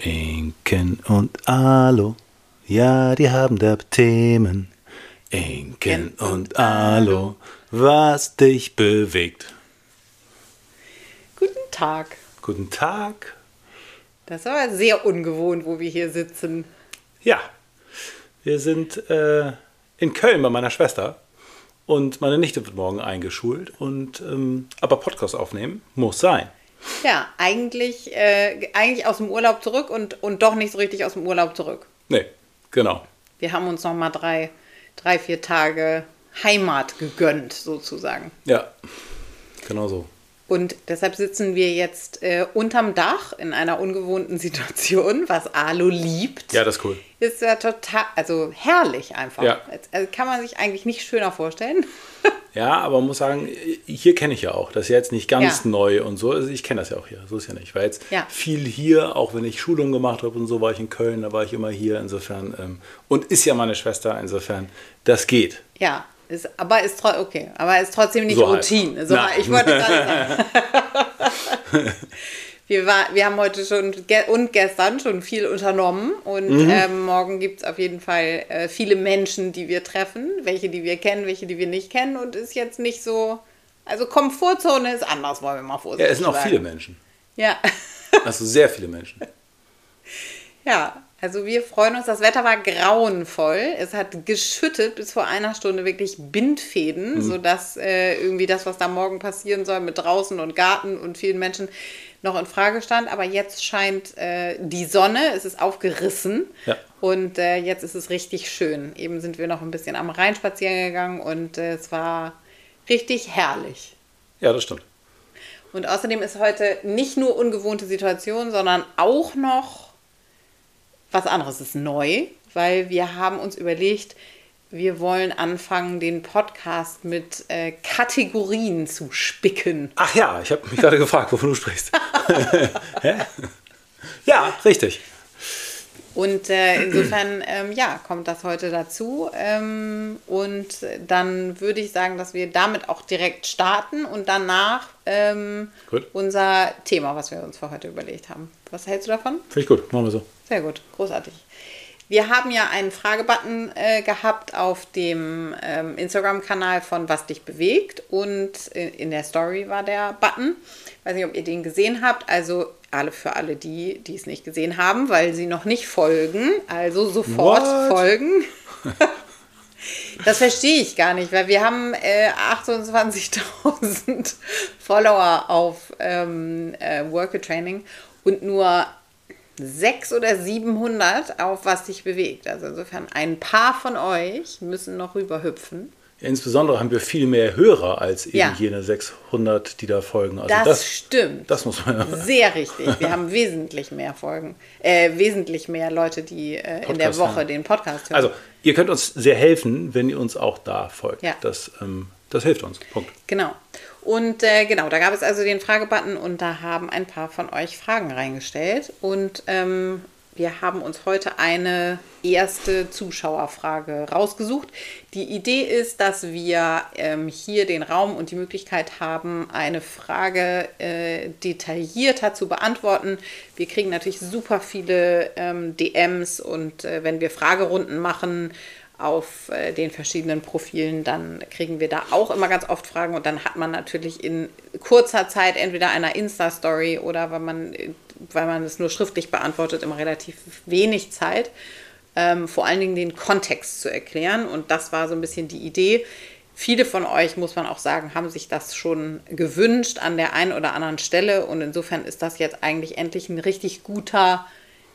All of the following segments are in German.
Inken und Alo, ja, die haben da Themen. Inken und Alo, was dich bewegt. Guten Tag. Guten Tag. Das war sehr ungewohnt, wo wir hier sitzen. Ja, wir sind äh, in Köln bei meiner Schwester und meine Nichte wird morgen eingeschult und ähm, aber Podcast aufnehmen muss sein. Ja, eigentlich, äh, eigentlich aus dem Urlaub zurück und, und doch nicht so richtig aus dem Urlaub zurück. Nee, genau. Wir haben uns noch mal drei, drei, vier Tage Heimat gegönnt, sozusagen. Ja, genau so. Und deshalb sitzen wir jetzt äh, unterm Dach in einer ungewohnten Situation, was Alu liebt. Ja, das ist cool. Ist ja total, also herrlich einfach. Ja. Also kann man sich eigentlich nicht schöner vorstellen. Ja, aber man muss sagen, hier kenne ich ja auch. Das ist ja jetzt nicht ganz Ja. neu und so. Also ich kenne das ja auch hier. So ist ja nicht. Ich war jetzt Ja. viel hier, auch wenn ich Schulung gemacht habe und so, war ich in Köln, da war ich immer hier. Insofern, ähm, und ist ja meine Schwester, insofern, das geht. Ja, ist, aber ist trotzdem okay, aber ist trotzdem nicht So. Routine. So, Nein. ich wollte gerade sagen. wir, war, wir haben heute schon ge und gestern schon viel unternommen und Mhm. ähm, morgen gibt es auf jeden Fall äh, viele Menschen, die wir treffen, welche, die wir kennen, welche, die wir nicht kennen und ist jetzt nicht so, also Komfortzone ist anders, wollen wir mal Ja, vorsichtig es sind auch sagen. viele Menschen. Ja. Also sehr viele Menschen. Ja, also wir freuen uns. Das Wetter war grauenvoll. Es hat geschüttet bis vor einer Stunde wirklich Bindfäden, Mhm. sodass äh, irgendwie das, was da morgen passieren soll mit draußen und Garten und vielen Menschen noch in Frage stand. Aber jetzt scheint äh, die Sonne, es ist aufgerissen Ja. und äh, jetzt ist es richtig schön. Eben sind wir noch ein bisschen am Rhein spazieren gegangen und äh, es war richtig herrlich. Ja, das stimmt. Und außerdem ist heute nicht nur ungewohnte Situation, sondern auch noch was anderes ist neu, weil wir haben uns überlegt, wir wollen anfangen, den Podcast mit äh, Kategorien zu spicken. Ach ja, ich habe mich gerade gefragt, wovon du sprichst. Ja, richtig. Und äh, insofern, ähm, ja, kommt das heute dazu. Ähm, und dann würde ich sagen, dass wir damit auch direkt starten und danach ähm, unser Thema, was wir uns für heute überlegt haben. Was hältst du davon? Finde ich gut. Machen wir so. Sehr gut, großartig. Wir haben ja einen Fragebutton äh, gehabt auf dem ähm, Instagram-Kanal von Was dich bewegt und in, in der Story war der Button. Weiß nicht, ob ihr den gesehen habt. Also alle für alle die, die es nicht gesehen haben, weil sie noch nicht folgen. Also sofort What? folgen. Das verstehe ich gar nicht, weil wir haben äh, 28.000 Follower auf ähm, äh, Worker Training und nur 600 oder 700 auf was sich bewegt. Also insofern ein paar von euch müssen noch rüberhüpfen. Insbesondere haben wir viel mehr Hörer als eben Ja. jene 600, die da folgen. Also Das, das, stimmt. das muss man ja. Sehr richtig. Wir haben wesentlich mehr Folgen, äh, wesentlich mehr Leute, die äh, in der Woche hören. den Podcast hören. Also, ihr könnt uns sehr helfen, wenn ihr uns auch da folgt. Ja. Das, ähm, das hilft uns. Punkt. Genau. Und äh, genau, da gab es also den Fragebutton und da haben ein paar von euch Fragen reingestellt. Und ähm, wir haben uns heute eine erste Zuschauerfrage rausgesucht. Die Idee ist, dass wir ähm, hier den Raum und die Möglichkeit haben, eine Frage äh, detaillierter zu beantworten. Wir kriegen natürlich super viele ähm, DMs und äh, wenn wir Fragerunden machen, auf äh, den verschiedenen Profilen, dann kriegen wir da auch immer ganz oft Fragen und dann hat man natürlich in kurzer Zeit entweder einer Insta-Story oder wenn man, weil man es nur schriftlich beantwortet, immer relativ wenig Zeit, ähm, vor allen Dingen den Kontext zu erklären und das war so ein bisschen die Idee. Viele von euch, muss man auch sagen, haben sich das schon gewünscht an der einen oder anderen Stelle und insofern ist das jetzt eigentlich endlich ein richtig guter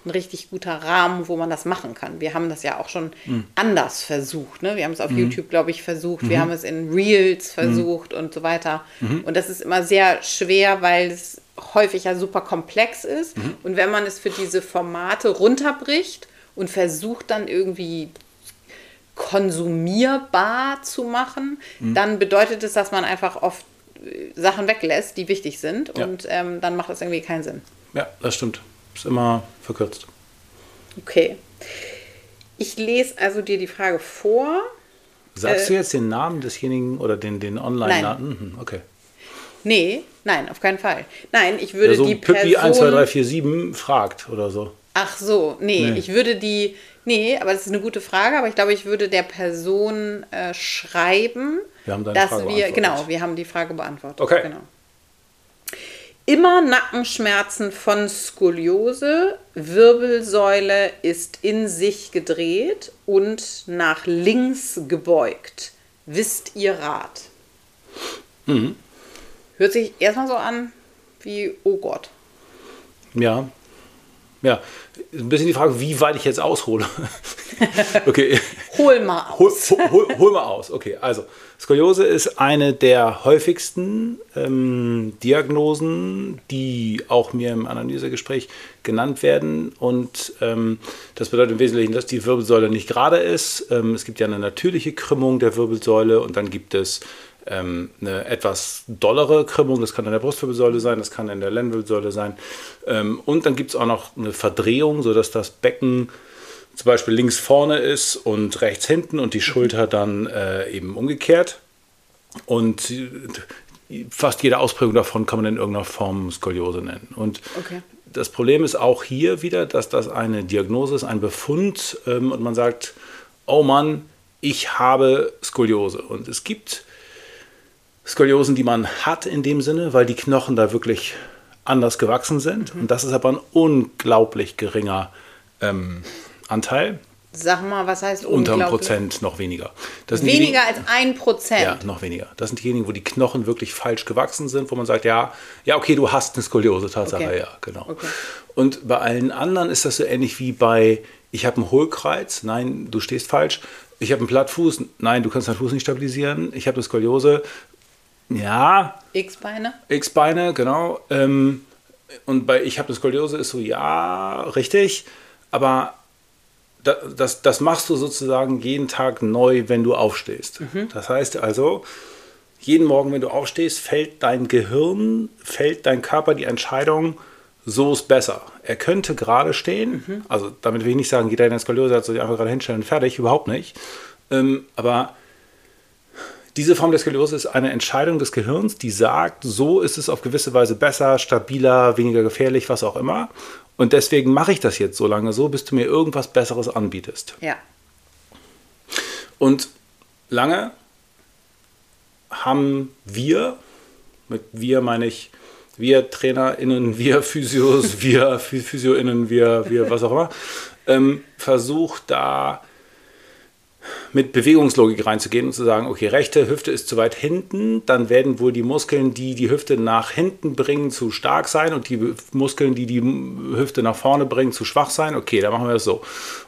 ein richtig guter Rahmen, wo man das machen kann. Wir haben das ja auch schon anders versucht. Ne? Wir haben es auf YouTube, glaube ich, versucht. Wir haben es in Reels versucht und so weiter. Und das ist immer sehr schwer, weil es häufig ja super komplex ist. Und wenn man es für diese Formate runterbricht und versucht dann irgendwie konsumierbar zu machen, dann bedeutet es, dass man einfach oft äh, Sachen weglässt, die wichtig sind. Ja. Und ähm, dann macht das irgendwie keinen Sinn. Ja, das stimmt. Ist immer verkürzt. Okay. Ich lese also dir die Frage vor. Sagst Äh, du jetzt den Namen desjenigen oder den, den Online-Namen? Mhm, Okay. Nee, nein, auf keinen Fall. Nein, ich würde Ja, so die Pippi Person... 12347 fragt oder so. Ach so, nee, Nee. ich würde die, nee, aber das ist eine gute Frage, aber ich glaube, ich würde der Person äh, schreiben, Wir haben deine dass Frage wir, genau, wir haben die Frage beantwortet. Okay. Genau. Immer Nackenschmerzen von Skoliose, Wirbelsäule ist in sich gedreht und nach links gebeugt. Wisst ihr Rat? Mhm. Hört sich erstmal so an wie, oh Gott. Ja. Ja. Ein bisschen die Frage, wie weit ich jetzt aushole. okay. Hol mal aus. Hol, hol, hol mal aus. Okay, also Skoliose ist eine der häufigsten ähm, Diagnosen, die auch mir im Analysegespräch genannt werden. Und ähm, das bedeutet im Wesentlichen, dass die Wirbelsäule nicht gerade ist. Ähm, es gibt ja eine natürliche Krümmung der Wirbelsäule und dann gibt es ähm, eine etwas dollere Krümmung. Das kann in der Brustwirbelsäule sein, das kann in der Lendenwirbelsäule sein. Ähm, und dann gibt es auch noch eine Verdrehung, sodass das Becken zum Beispiel links vorne ist und rechts hinten und die Schulter dann äh, eben umgekehrt. Und fast jede Ausprägung davon kann man in irgendeiner Form Skoliose nennen. Und Okay. das Problem ist auch hier wieder, dass das eine Diagnose ist, ein Befund ähm, und man sagt, oh Mann, ich habe Skoliose. Und es gibt Skoliosen, die man hat in dem Sinne, weil die Knochen da wirklich anders gewachsen sind. Und das ist aber ein unglaublich geringer ähm, Anteil. Sag mal, was heißt Unter einem? Prozent noch weniger. Weniger die, als ein Prozent. ja, noch weniger. Das sind diejenigen, wo die Knochen wirklich falsch gewachsen sind, wo man sagt, ja, ja, okay, du hast eine Skoliose, Tatsache, Okay. ja, genau. Okay. Und bei allen anderen ist das so ähnlich wie bei, ich habe einen Hohlkreuz, nein, du stehst falsch. Ich habe einen Plattfuß, nein, du kannst deinen Fuß nicht stabilisieren. Ich habe eine Skoliose, ja, X-Beine? X-Beine, genau. Ähm, und bei Ich habe eine Skoliose ist so, ja, richtig. Aber das, das machst du sozusagen jeden Tag neu, wenn du aufstehst. Das heißt also, jeden Morgen, wenn du aufstehst, fällt dein Gehirn, fällt dein Körper die Entscheidung, so ist besser. Er könnte gerade stehen. Also damit will ich nicht sagen, jeder, der eine Skoliose hat, sich einfach gerade hinstellen und fertig. Überhaupt nicht. Ähm, aber diese Form der Skoliose ist eine Entscheidung des Gehirns, die sagt, so ist es auf gewisse Weise besser, stabiler, weniger gefährlich, was auch immer. Und deswegen mache ich das jetzt so lange so, bis du mir irgendwas Besseres anbietest. Ja. Und lange haben wir, mit wir meine ich wir TrainerInnen, wir Physios, wir Phy- PhysioInnen, wir, wir was auch immer, ähm, versucht da mit Bewegungslogik reinzugehen und zu sagen, okay, rechte Hüfte ist zu weit hinten, dann werden wohl die Muskeln, die die Hüfte nach hinten bringen, zu stark sein und die Muskeln, die die Hüfte nach vorne bringen, zu schwach sein. Okay, dann machen wir das so.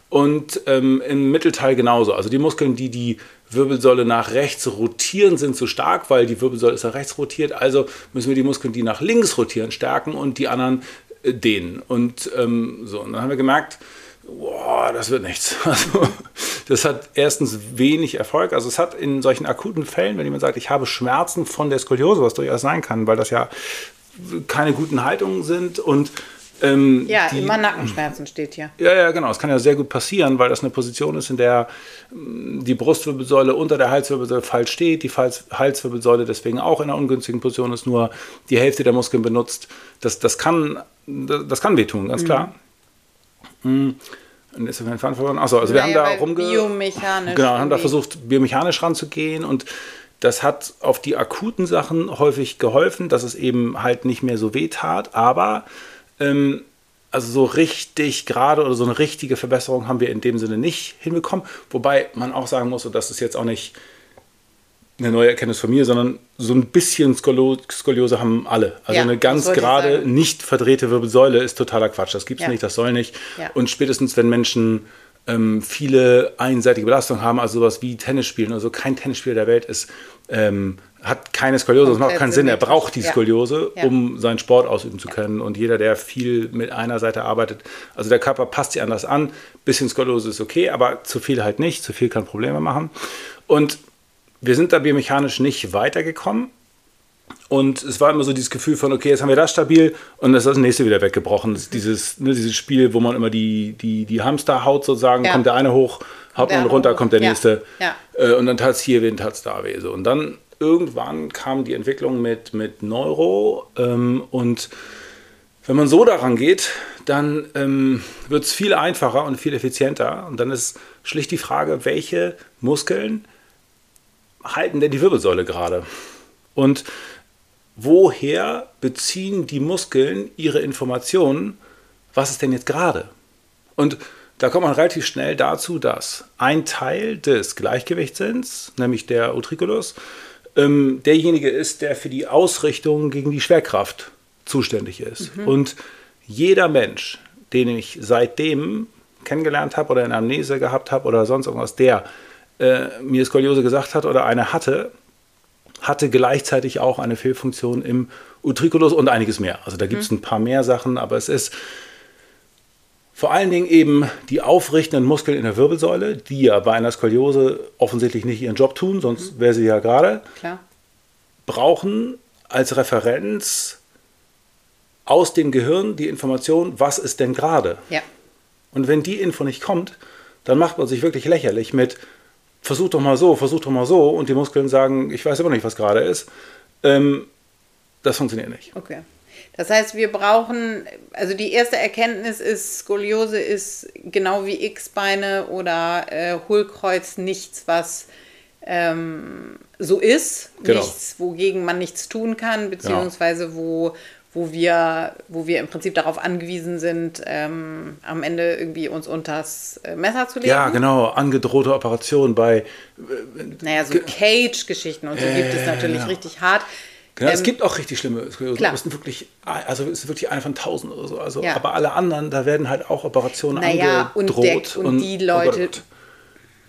Und ähm, im Mittelteil genauso. Also die Muskeln, die die Wirbelsäule nach rechts rotieren, sind zu stark, weil die Wirbelsäule ist nach rechts rotiert. Also müssen wir die Muskeln, die nach links rotieren, stärken und die anderen äh, dehnen. Und ähm, so, und dann haben wir gemerkt, boah, das wird nichts. Also, das hat erstens wenig Erfolg. Also es hat in solchen akuten Fällen, wenn jemand sagt, ich habe Schmerzen von der Skoliose, was durchaus sein kann, weil das ja keine guten Haltungen sind und ähm, Ja, die, immer Nackenschmerzen steht hier. ja, ja, genau. Es kann ja sehr gut passieren, weil das eine Position ist, in der mh, die Brustwirbelsäule unter der Halswirbelsäule falsch steht, die Halswirbelsäule deswegen auch in einer ungünstigen Position ist, nur die Hälfte der Muskeln benutzt. Das, das, kann, das kann wehtun, ganz klar. Mhm. Und wir den Faden verloren. Achso, also wir Naja, haben da rumge... biomechanisch Genau, haben da versucht, biomechanisch ranzugehen und das hat auf die akuten Sachen häufig geholfen, dass es eben halt nicht mehr so weh tat, aber ähm, also so richtig gerade oder so eine richtige Verbesserung haben wir in dem Sinne nicht hinbekommen. Wobei man auch sagen muss, und das ist jetzt auch nicht eine neue Erkenntnis von mir, sondern so ein bisschen Skoliose haben alle. Also Ja, eine ganz gerade, nicht verdrehte Wirbelsäule ist totaler Quatsch. Das gibt es Ja. nicht, das soll nicht. Ja. Und spätestens, wenn Menschen ähm, viele einseitige Belastungen haben, also sowas wie Tennis spielen, also kein Tennisspieler der Welt ist, ähm, hat keine Skoliose, das macht keinen Sinn. Er braucht die. Skoliose, um seinen Sport ausüben zu können. Und jeder, der viel mit einer Seite arbeitet, also der Körper passt sich anders an. Bisschen Skoliose ist okay, aber zu viel halt nicht. Zu viel kann Probleme machen. Und wir sind da biomechanisch nicht weitergekommen. Und es war immer so dieses Gefühl von, okay, jetzt haben wir das stabil und das ist das nächste wieder weggebrochen. Dieses, ne, dieses Spiel, wo man immer die, die, die Hamster haut sozusagen, Ja. kommt der eine hoch, haut man runter, hoch. kommt der Ja. nächste. Ja. Äh, und dann tat es hier weh, dann tat es da weh. So. Und dann irgendwann kam die Entwicklung mit, mit Neuro ähm, und wenn man so daran geht, dann ähm, wird es viel einfacher und viel effizienter. Und dann ist schlicht die Frage, welche Muskeln halten denn die Wirbelsäule gerade? Und woher beziehen die Muskeln ihre Informationen, was ist denn jetzt gerade? Und da kommt man relativ schnell dazu, dass ein Teil des Gleichgewichtssinns, nämlich der Utriculus, ähm, derjenige ist, der für die Ausrichtung gegen die Schwerkraft zuständig ist. Mhm. Und jeder Mensch, den ich seitdem kennengelernt habe oder in Amnese gehabt habe oder sonst irgendwas, der äh, mir Skoliose gesagt hat oder eine hatte, hatte gleichzeitig auch eine Fehlfunktion im Utriculus und einiges mehr. Also da gibt es mhm. ein paar mehr Sachen, aber es ist vor allen Dingen eben die aufrichtenden Muskeln in der Wirbelsäule, die ja bei einer Skoliose offensichtlich nicht ihren Job tun, sonst mhm. wäre sie ja gerade, brauchen als Referenz aus dem Gehirn die Information, was ist denn gerade? Ja. Und wenn die Info nicht kommt, dann macht man sich wirklich lächerlich mit, versuch doch mal so, versuch doch mal so, und die Muskeln sagen, ich weiß immer nicht, was gerade ist. Ähm, das funktioniert nicht. Okay. Das heißt, wir brauchen, also die erste Erkenntnis ist, Skoliose ist genau wie X-Beine oder äh, Hohlkreuz nichts, was ähm, so ist, genau. nichts, wogegen man nichts tun kann, beziehungsweise genau. wo, wo, wir, wo wir im Prinzip darauf angewiesen sind, ähm, am Ende irgendwie uns unters äh, Messer zu legen. Ja, genau, angedrohte Operationen bei. Äh, naja, so Cage-Geschichten und so äh, gibt es natürlich ja. richtig hart. Genau, ähm, es gibt auch richtig schlimme Skoliose. Es sind wirklich, also es ist wirklich eine von tausend oder so. Also, ja. Aber alle anderen, da werden halt auch Operationen naja, angedroht. Und, der, und, und die Leute.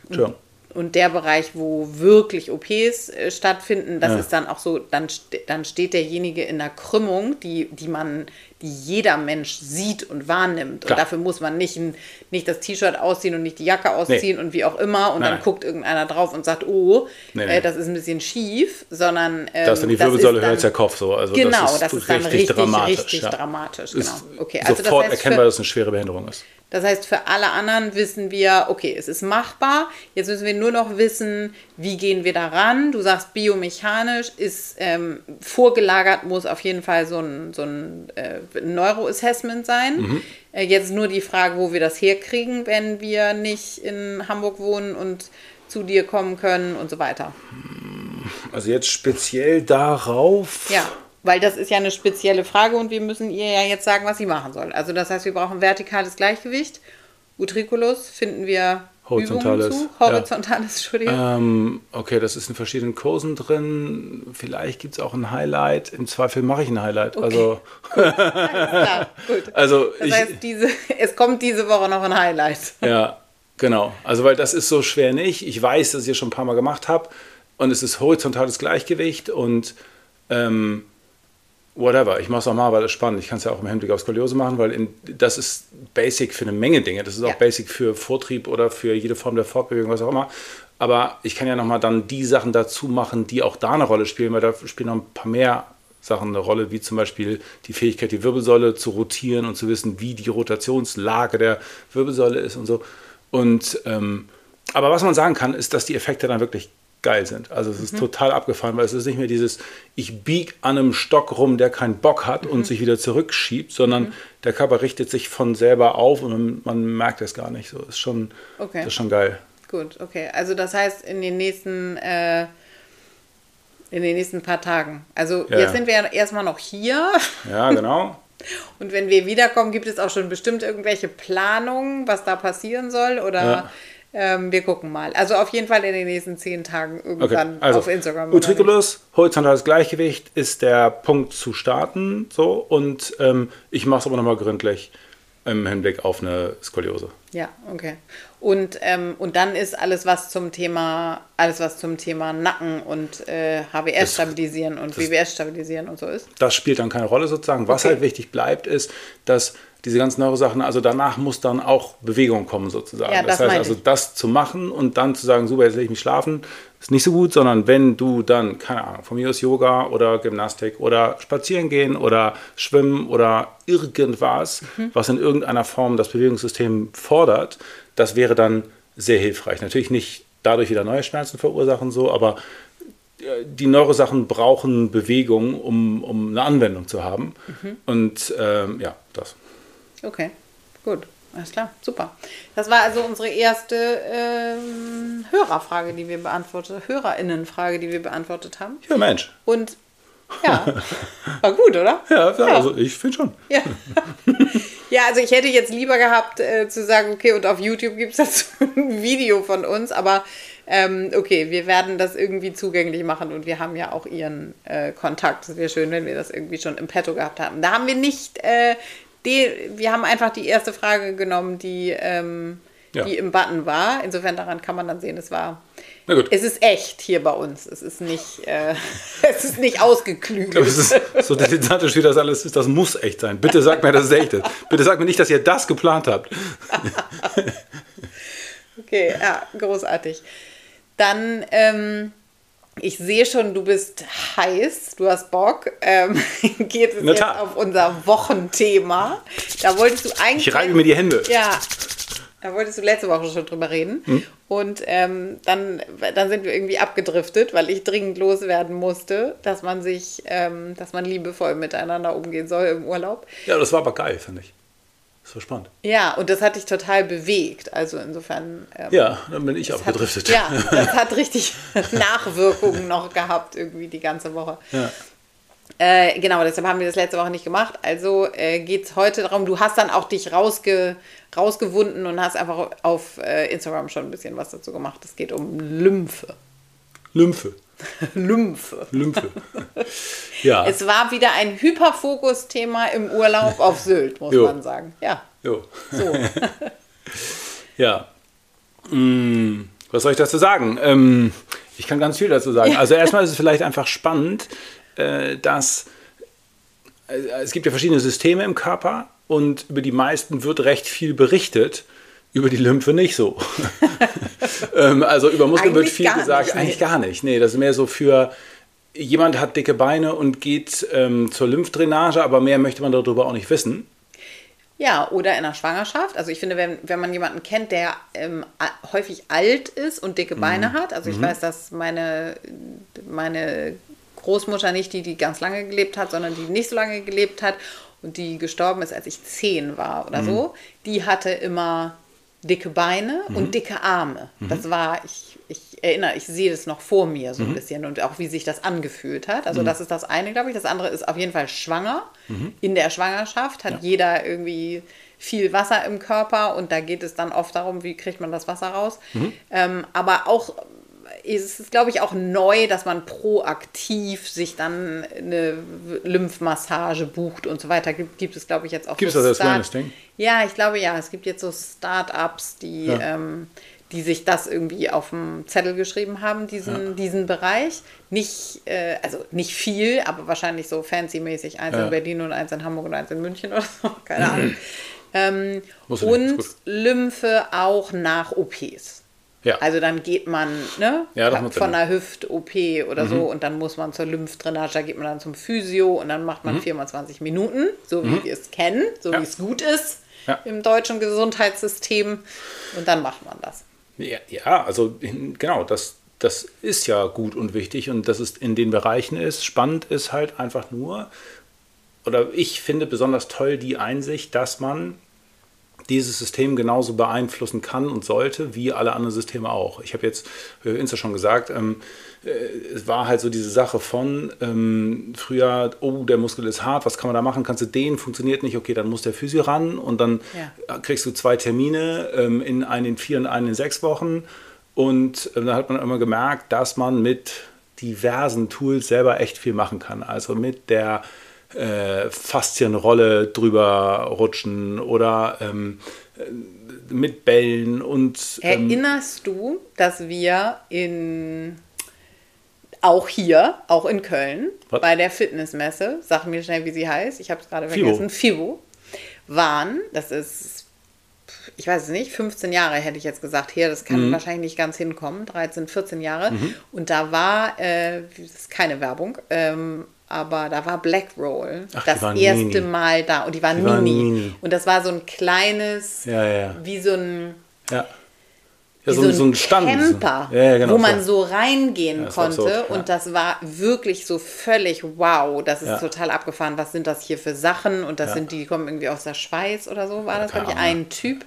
Oh Gott, und der Bereich, wo wirklich OPs äh, stattfinden, das ja. ist dann auch so, dann, dann steht derjenige in einer Krümmung, die, die man, die jeder Mensch sieht und wahrnimmt. Klar. Und dafür muss man nicht, ein, nicht das T-Shirt ausziehen und nicht die Jacke ausziehen nee. und wie auch immer. Und nein, dann nein. guckt irgendeiner drauf und sagt, oh, nee, äh, das ist ein bisschen schief, sondern. Ähm, das dann die Wirbelsäule hört der Kopf so. Also genau, das ist, das ist dann richtig, dramatisch. Richtig ja. dramatisch genau. Okay, also sofort das heißt erkennbar, dass es eine schwere Behinderung ist. Das heißt, für alle anderen wissen wir, okay, es ist machbar. Jetzt müssen wir nur noch wissen, wie gehen wir daran. Du sagst, biomechanisch ist ähm, vorgelagert, muss auf jeden Fall so ein, so ein äh, Neuroassessment sein. Mhm. Äh, jetzt nur die Frage, wo wir das herkriegen, wenn wir nicht in Hamburg wohnen und zu dir kommen können und so weiter. Also jetzt speziell darauf. Ja. Weil das ist ja eine spezielle Frage und wir müssen ihr ja jetzt sagen, was sie machen soll. Also das heißt, wir brauchen vertikales Gleichgewicht. Utriculus finden wir Horizontales. Übungen zu. Horizontales, ja. Entschuldigung. Ähm, okay, das ist in verschiedenen Kursen drin. Vielleicht gibt es auch ein Highlight. Im Zweifel mache ich ein Highlight. Okay. Also. Klar, gut. also das heißt, diese, es kommt diese Woche noch ein Highlight. Ja, genau. Also, weil das ist so schwer nicht. Ich weiß, dass ich es schon ein paar Mal gemacht habe. Und es ist horizontales Gleichgewicht und ähm, whatever, ich mache es auch mal, weil es spannend. Ich kann es ja auch im Hinblick auf Skoliose machen, weil in, das ist basic für eine Menge Dinge. Das ist auch ja. basic für Vortrieb oder für jede Form der Fortbewegung, was auch immer. Aber ich kann ja nochmal dann die Sachen dazu machen, die auch da eine Rolle spielen, weil da spielen noch ein paar mehr Sachen eine Rolle, wie zum Beispiel die Fähigkeit, die Wirbelsäule zu rotieren und zu wissen, wie die Rotationslage der Wirbelsäule ist und so. Und ähm, aber was man sagen kann, ist, dass die Effekte dann wirklich geil sind. Also es ist mhm. total abgefahren, weil es ist nicht mehr dieses, ich bieg an einem Stock rum, der keinen Bock hat mhm. und sich wieder zurückschiebt, sondern mhm. der Körper richtet sich von selber auf und man, merkt es gar nicht. So ist schon, okay. das ist schon geil. Gut, okay. Also das heißt in den nächsten äh, in den nächsten paar Tagen. Also ja. jetzt sind wir ja erstmal noch hier. Ja, genau. Und wenn wir wiederkommen, gibt es auch schon bestimmt irgendwelche Planungen, was da passieren soll? Oder ja. Ähm, wir gucken mal. Also auf jeden Fall in den nächsten zehn Tagen irgendwann okay. also, auf Instagram. Utriculus, horizontales Gleichgewicht ist der Punkt zu starten. So, und ähm, ich mache es aber nochmal gründlich im Hinblick auf eine Skoliose. Ja, okay. Und, ähm, und dann ist alles was zum Thema, alles was zum Thema Nacken und äh, HWS stabilisieren und WWS stabilisieren und so ist. Das spielt dann keine Rolle sozusagen. Was okay. halt wichtig bleibt, ist, dass diese ganzen Neurosachen, also danach muss dann auch Bewegung kommen sozusagen. Ja, das, das heißt also, das zu machen und dann zu sagen, super, jetzt lege ich mich schlafen, ist nicht so gut, sondern wenn du dann, keine Ahnung, von mir aus Yoga oder Gymnastik oder spazieren gehen oder schwimmen oder irgendwas, mhm. was in irgendeiner Form das Bewegungssystem fordert, das wäre dann sehr hilfreich. Natürlich nicht dadurch wieder neue Schmerzen verursachen, so, aber äh, die Neurosachen brauchen Bewegung, um, um eine Anwendung zu haben. Mhm. Und ähm, ja, das. Okay, gut. Alles klar, super. Das war also unsere erste ähm, Hörerfrage, die wir beantwortet, Hörerinnenfrage, die wir beantwortet haben. Ja, Mensch. Und ja, war gut, oder? Ja, ja. also ich finde schon. Ja. ja, also ich hätte jetzt lieber gehabt äh, zu sagen, okay, und auf YouTube gibt es dazu ein Video von uns, aber ähm, okay, wir werden das irgendwie zugänglich machen und wir haben ja auch ihren äh, Kontakt. Es wäre schön, wenn wir das irgendwie schon im Petto gehabt haben. Da haben wir nicht, äh, die, wir haben einfach die erste Frage genommen, die, ähm, Ja. die im Button war. Insofern daran kann man dann sehen, es war. Na gut. Es ist echt hier bei uns. Es ist nicht, äh, es ist nicht ausgeklügelt. Das ist so dilettantisch wie das alles ist, das muss echt sein. Bitte sag mir, dass es echt ist. Bitte sag mir nicht, dass ihr das geplant habt. Okay, ja, großartig. Dann, ähm, ich sehe schon, du bist heiß, du hast Bock. Ähm, geht es jetzt auf unser Wochenthema. Da wolltest du eigentlich. Ich reibe mir die Hände. Ja, da wolltest du letzte Woche schon drüber reden. Hm? Und ähm, dann, dann sind wir irgendwie abgedriftet, weil ich dringend loswerden musste, dass man sich, ähm, dass man liebevoll miteinander umgehen soll im Urlaub. Ja, das war aber geil, finde ich. Das war spannend. Ja, und das hat dich total bewegt. Also insofern. Ähm, Ja, dann bin ich hat, abgedriftet. ja, das hat richtig Nachwirkungen noch gehabt, irgendwie die ganze Woche. Ja. Äh, genau, deshalb haben wir das letzte Woche nicht gemacht. Also äh, geht es heute darum, du hast dann auch dich rausge, rausgewunden und hast einfach auf äh, Instagram schon ein bisschen was dazu gemacht. Es geht um Lymphe. Lymphe. Lymphe. Lymphe. Ja. Es war wieder ein Hyperfokus-Thema im Urlaub auf Sylt, muss man sagen. Ja, Jo. so. Ja. Mm, was soll ich dazu sagen? Ähm, ich kann ganz viel dazu sagen. Also erstmal ist es vielleicht einfach spannend, äh, dass äh, es gibt ja verschiedene Systeme im Körper und über die meisten wird recht viel berichtet. Über die Lymphe nicht so. ähm, also über Muskeln wird viel gesagt, eigentlich gar nicht. Nee, das ist mehr so für jemand hat dicke Beine und geht ähm, zur Lymphdrainage, aber mehr möchte man darüber auch nicht wissen. Ja, oder in der Schwangerschaft. Also ich finde, wenn, wenn man jemanden kennt, der ähm, häufig alt ist und dicke Beine hat, also ich weiß, dass meine, meine Großmutter nicht die, die ganz lange gelebt hat, sondern die nicht so lange gelebt hat und die gestorben ist, als ich zehn war oder so, die hatte immer dicke Beine und dicke Arme. Das war, ich, ich erinnere, ich sehe das noch vor mir so ein bisschen und auch wie sich das angefühlt hat. Also das ist das eine, glaube ich. Das andere ist auf jeden Fall schwanger. In der Schwangerschaft hat jeder irgendwie viel Wasser im Körper und da geht es dann oft darum, wie kriegt man das Wasser raus. Ähm, aber auch ist es, glaube ich, auch neu, dass man proaktiv sich dann eine Lymphmassage bucht und so weiter. Gibt, gibt es, glaube ich, jetzt auch Gibt's so das als Start- Wellness-Ding? Ja, ich glaube ja. Es gibt jetzt so Start-ups, die, Ja. ähm, die sich das irgendwie auf dem Zettel geschrieben haben, diesen, diesen Bereich. Nicht, äh, also nicht viel, aber wahrscheinlich so fancy-mäßig. Eins Ja. in Berlin und eins in Hamburg und eins in München oder so. Keine Ahnung. Ähm, ja und. Lymphe auch nach OPs. Ja. Also dann geht man ne, Ja, von Sinn. einer Hüft-OP oder so und dann muss man zur Lymphdrainage, da geht man dann zum Physio und dann macht man 24 Minuten, so wie wir es kennen, so Mhm. Ja. wie es gut ist Ja. im deutschen Gesundheitssystem und dann macht man das. Ja, ja also genau, das, das ist ja gut und wichtig und dass es in den Bereichen ist. Spannend ist halt einfach nur, oder ich finde besonders toll die Einsicht, dass man dieses System genauso beeinflussen kann und sollte, wie alle anderen Systeme auch. Ich habe jetzt äh, Insta schon gesagt, ähm, äh, es war halt so diese Sache von ähm, früher, oh, der Muskel ist hart, was kann man da machen? Kannst du den, funktioniert nicht, okay, dann muss der Physio ran und dann Ja. kriegst du zwei Termine, ähm, in einen in vier und einen in sechs Wochen. Und ähm, dann hat man immer gemerkt, dass man mit diversen Tools selber echt viel machen kann. Also mit der äh, Faszienrolle drüber rutschen oder ähm, äh, mit Bällen und ähm, Erinnerst du, dass wir in auch hier, auch in Köln, Was? bei der Fitnessmesse, sag mir schnell, wie sie heißt, ich habe es gerade vergessen, FIBO, waren, das ist, ich weiß es nicht, 15 Jahre hätte ich jetzt gesagt, her, das Mhm. kann wahrscheinlich nicht ganz hinkommen, 13, 14 Jahre. Und da war, äh, das ist keine Werbung, ähm, aber da war Black Roll Ach, das erste mini. Mal da und die waren, Die waren mini. mini. Und das war so ein kleines, Ja, ja, wie so ein ja. Ja, wie so, ein- so ein Stand. Camper, genau, wo man so. so reingehen konnte. absurd. Und das war wirklich so völlig wow. Das ist total abgefahren. Was sind das hier für Sachen? Und das sind die, die kommen irgendwie aus der Schweiz oder so, war das, glaube ich, ein Typ.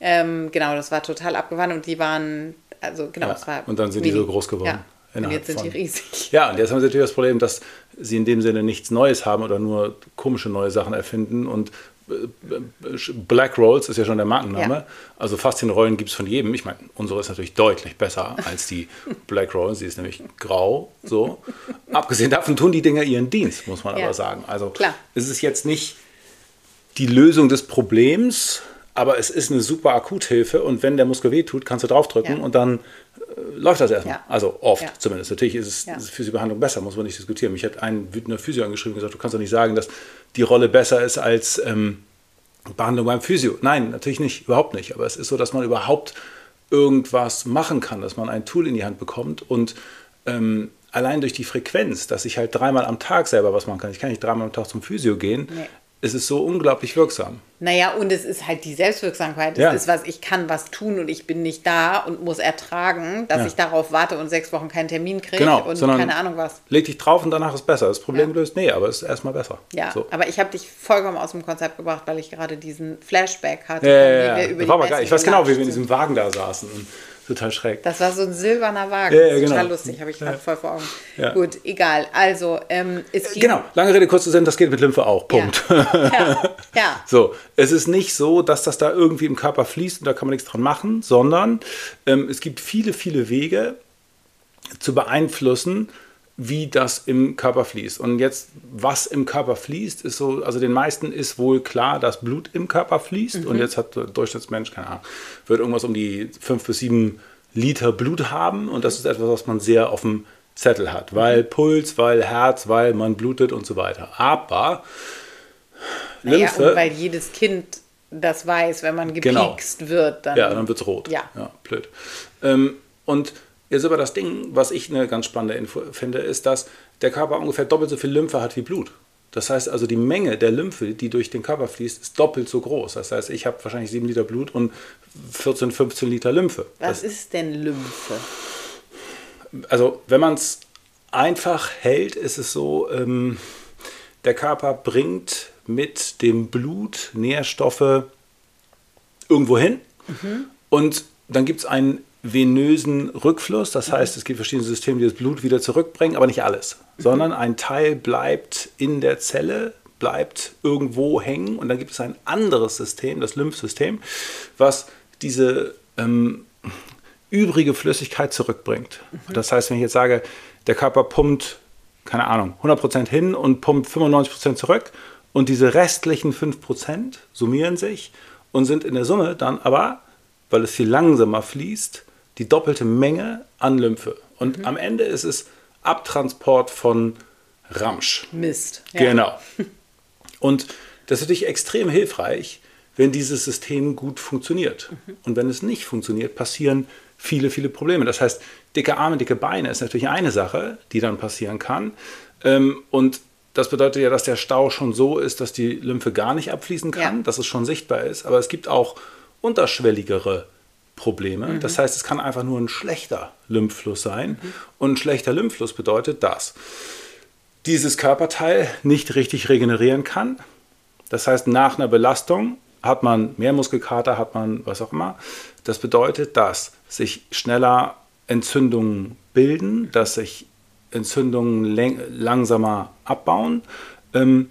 Ähm, genau, das war total abgefahren. Und die waren, also genau, das war. Und dann sind die so groß geworden. Ja. Und jetzt sind die riesig. Ja, und jetzt haben sie natürlich das Problem, dass sie in dem Sinne nichts Neues haben oder nur komische neue Sachen erfinden. Und äh, äh, Black Rolls ist ja schon der Markenname. Ja. Also Faszienrollen gibt es von jedem. Ich meine, unsere ist natürlich deutlich besser als die Black Rolls. Sie ist nämlich grau. So. Abgesehen davon tun die Dinger ihren Dienst, muss man Ja. aber sagen. Also Klar. es ist jetzt nicht die Lösung des Problems, aber es ist eine super Akuthilfe. Und wenn der Muskel wehtut, kannst du draufdrücken Ja. und dann läuft das erstmal. Ja. Also oft Ja. zumindest. Natürlich ist es Ja. Physiobehandlung besser, muss man nicht diskutieren. Mich hat ein wütender Physio angeschrieben und gesagt, du kannst doch nicht sagen, dass die Rolle besser ist als ähm, Behandlung beim Physio. Nein, natürlich nicht, überhaupt nicht. Aber es ist so, dass man überhaupt irgendwas machen kann, dass man ein Tool in die Hand bekommt und ähm, allein durch die Frequenz, dass ich halt dreimal am Tag selber was machen kann. Ich kann nicht dreimal am Tag zum Physio gehen. Nee. Es ist so unglaublich wirksam. Naja, und es ist halt die Selbstwirksamkeit. Es Ja. ist was, ich kann was tun und ich bin nicht da und muss ertragen, dass Ja. ich darauf warte und sechs Wochen keinen Termin kriege Genau, und keine Ahnung was. Leg dich drauf und danach ist besser. Das Problem Ja. gelöst? Nee, aber es ist erstmal besser. Ja, So. aber ich habe dich vollkommen aus dem Konzept gebracht, weil ich gerade diesen Flashback hatte. Ja, ja, ja. wir über Das die war aber geil. Ich weiß genau, wie wir in diesem Wagen da saßen. Und total schräg. Das war so ein silberner Wagen. Ja, ja, genau. Total lustig, habe ich gerade voll vor Augen. Ja. Gut, egal. Also, ähm, es ging, Genau, lange Rede, kurzer Sinn, das geht mit Lymphe auch. Punkt. Ja, ja. So, es ist nicht so, dass das da irgendwie im Körper fließt und da kann man nichts dran machen, sondern ähm, es gibt viele, viele Wege zu beeinflussen, wie das im Körper fließt. Und jetzt, was im Körper fließt, ist so, also den meisten ist wohl klar, dass Blut im Körper fließt. Und jetzt hat der Durchschnittsmensch, keine Ahnung, wird irgendwas um die fünf bis sieben Liter Blut haben. Und das ist etwas, was man sehr auf dem Zettel hat, weil Puls, weil Herz, weil man blutet und so weiter. Aber Naja, Lymphe, und weil jedes Kind das weiß, wenn man Genau. gepiekst wird, dann. Ja, dann wird es rot. Ja. blöd. Ähm, und jetzt aber das Ding, was ich eine ganz spannende Info finde, ist, dass der Körper ungefähr doppelt so viel Lymphe hat wie Blut. Das heißt also, die Menge der Lymphe, die durch den Körper fließt, ist doppelt so groß. Das heißt, ich habe wahrscheinlich 7 Liter Blut und 14, 15 Liter Lymphe. Was ist denn Lymphe? also wenn man es einfach hält, ist es so, ähm, der Körper bringt mit dem Blut Nährstoffe irgendwo hin und dann gibt es einen venösen Rückfluss. Das heißt, es gibt verschiedene Systeme, die das Blut wieder zurückbringen, aber nicht alles, sondern ein Teil bleibt in der Zelle, bleibt irgendwo hängen und dann gibt es ein anderes System, das Lymphsystem, was diese ähm, übrige Flüssigkeit zurückbringt. Das heißt, wenn ich jetzt sage, der Körper pumpt, keine Ahnung, 100% hin und pumpt 95% zurück und diese restlichen 5% summieren sich und sind in der Summe dann aber, weil es viel langsamer fließt, die doppelte Menge an Lymphe. Und am Ende ist es Abtransport von Ramsch. Mist. Ja. Genau. Und das ist natürlich extrem hilfreich, wenn dieses System gut funktioniert. Und wenn es nicht funktioniert, passieren viele, viele Probleme. Das heißt, dicke Arme, dicke Beine ist natürlich eine Sache, die dann passieren kann. Ähm, Und das bedeutet ja, dass der Stau schon so ist, dass die Lymphe gar nicht abfließen kann, Ja. dass es schon sichtbar ist. Aber es gibt auch unterschwelligere Probleme. Das heißt, es kann einfach nur ein schlechter Lymphfluss sein. Und ein schlechter Lymphfluss bedeutet, dass dieses Körperteil nicht richtig regenerieren kann. Das heißt, nach einer Belastung hat man mehr Muskelkater, hat man was auch immer. Das bedeutet, dass sich schneller Entzündungen bilden, dass sich Entzündungen langsamer abbauen ähm,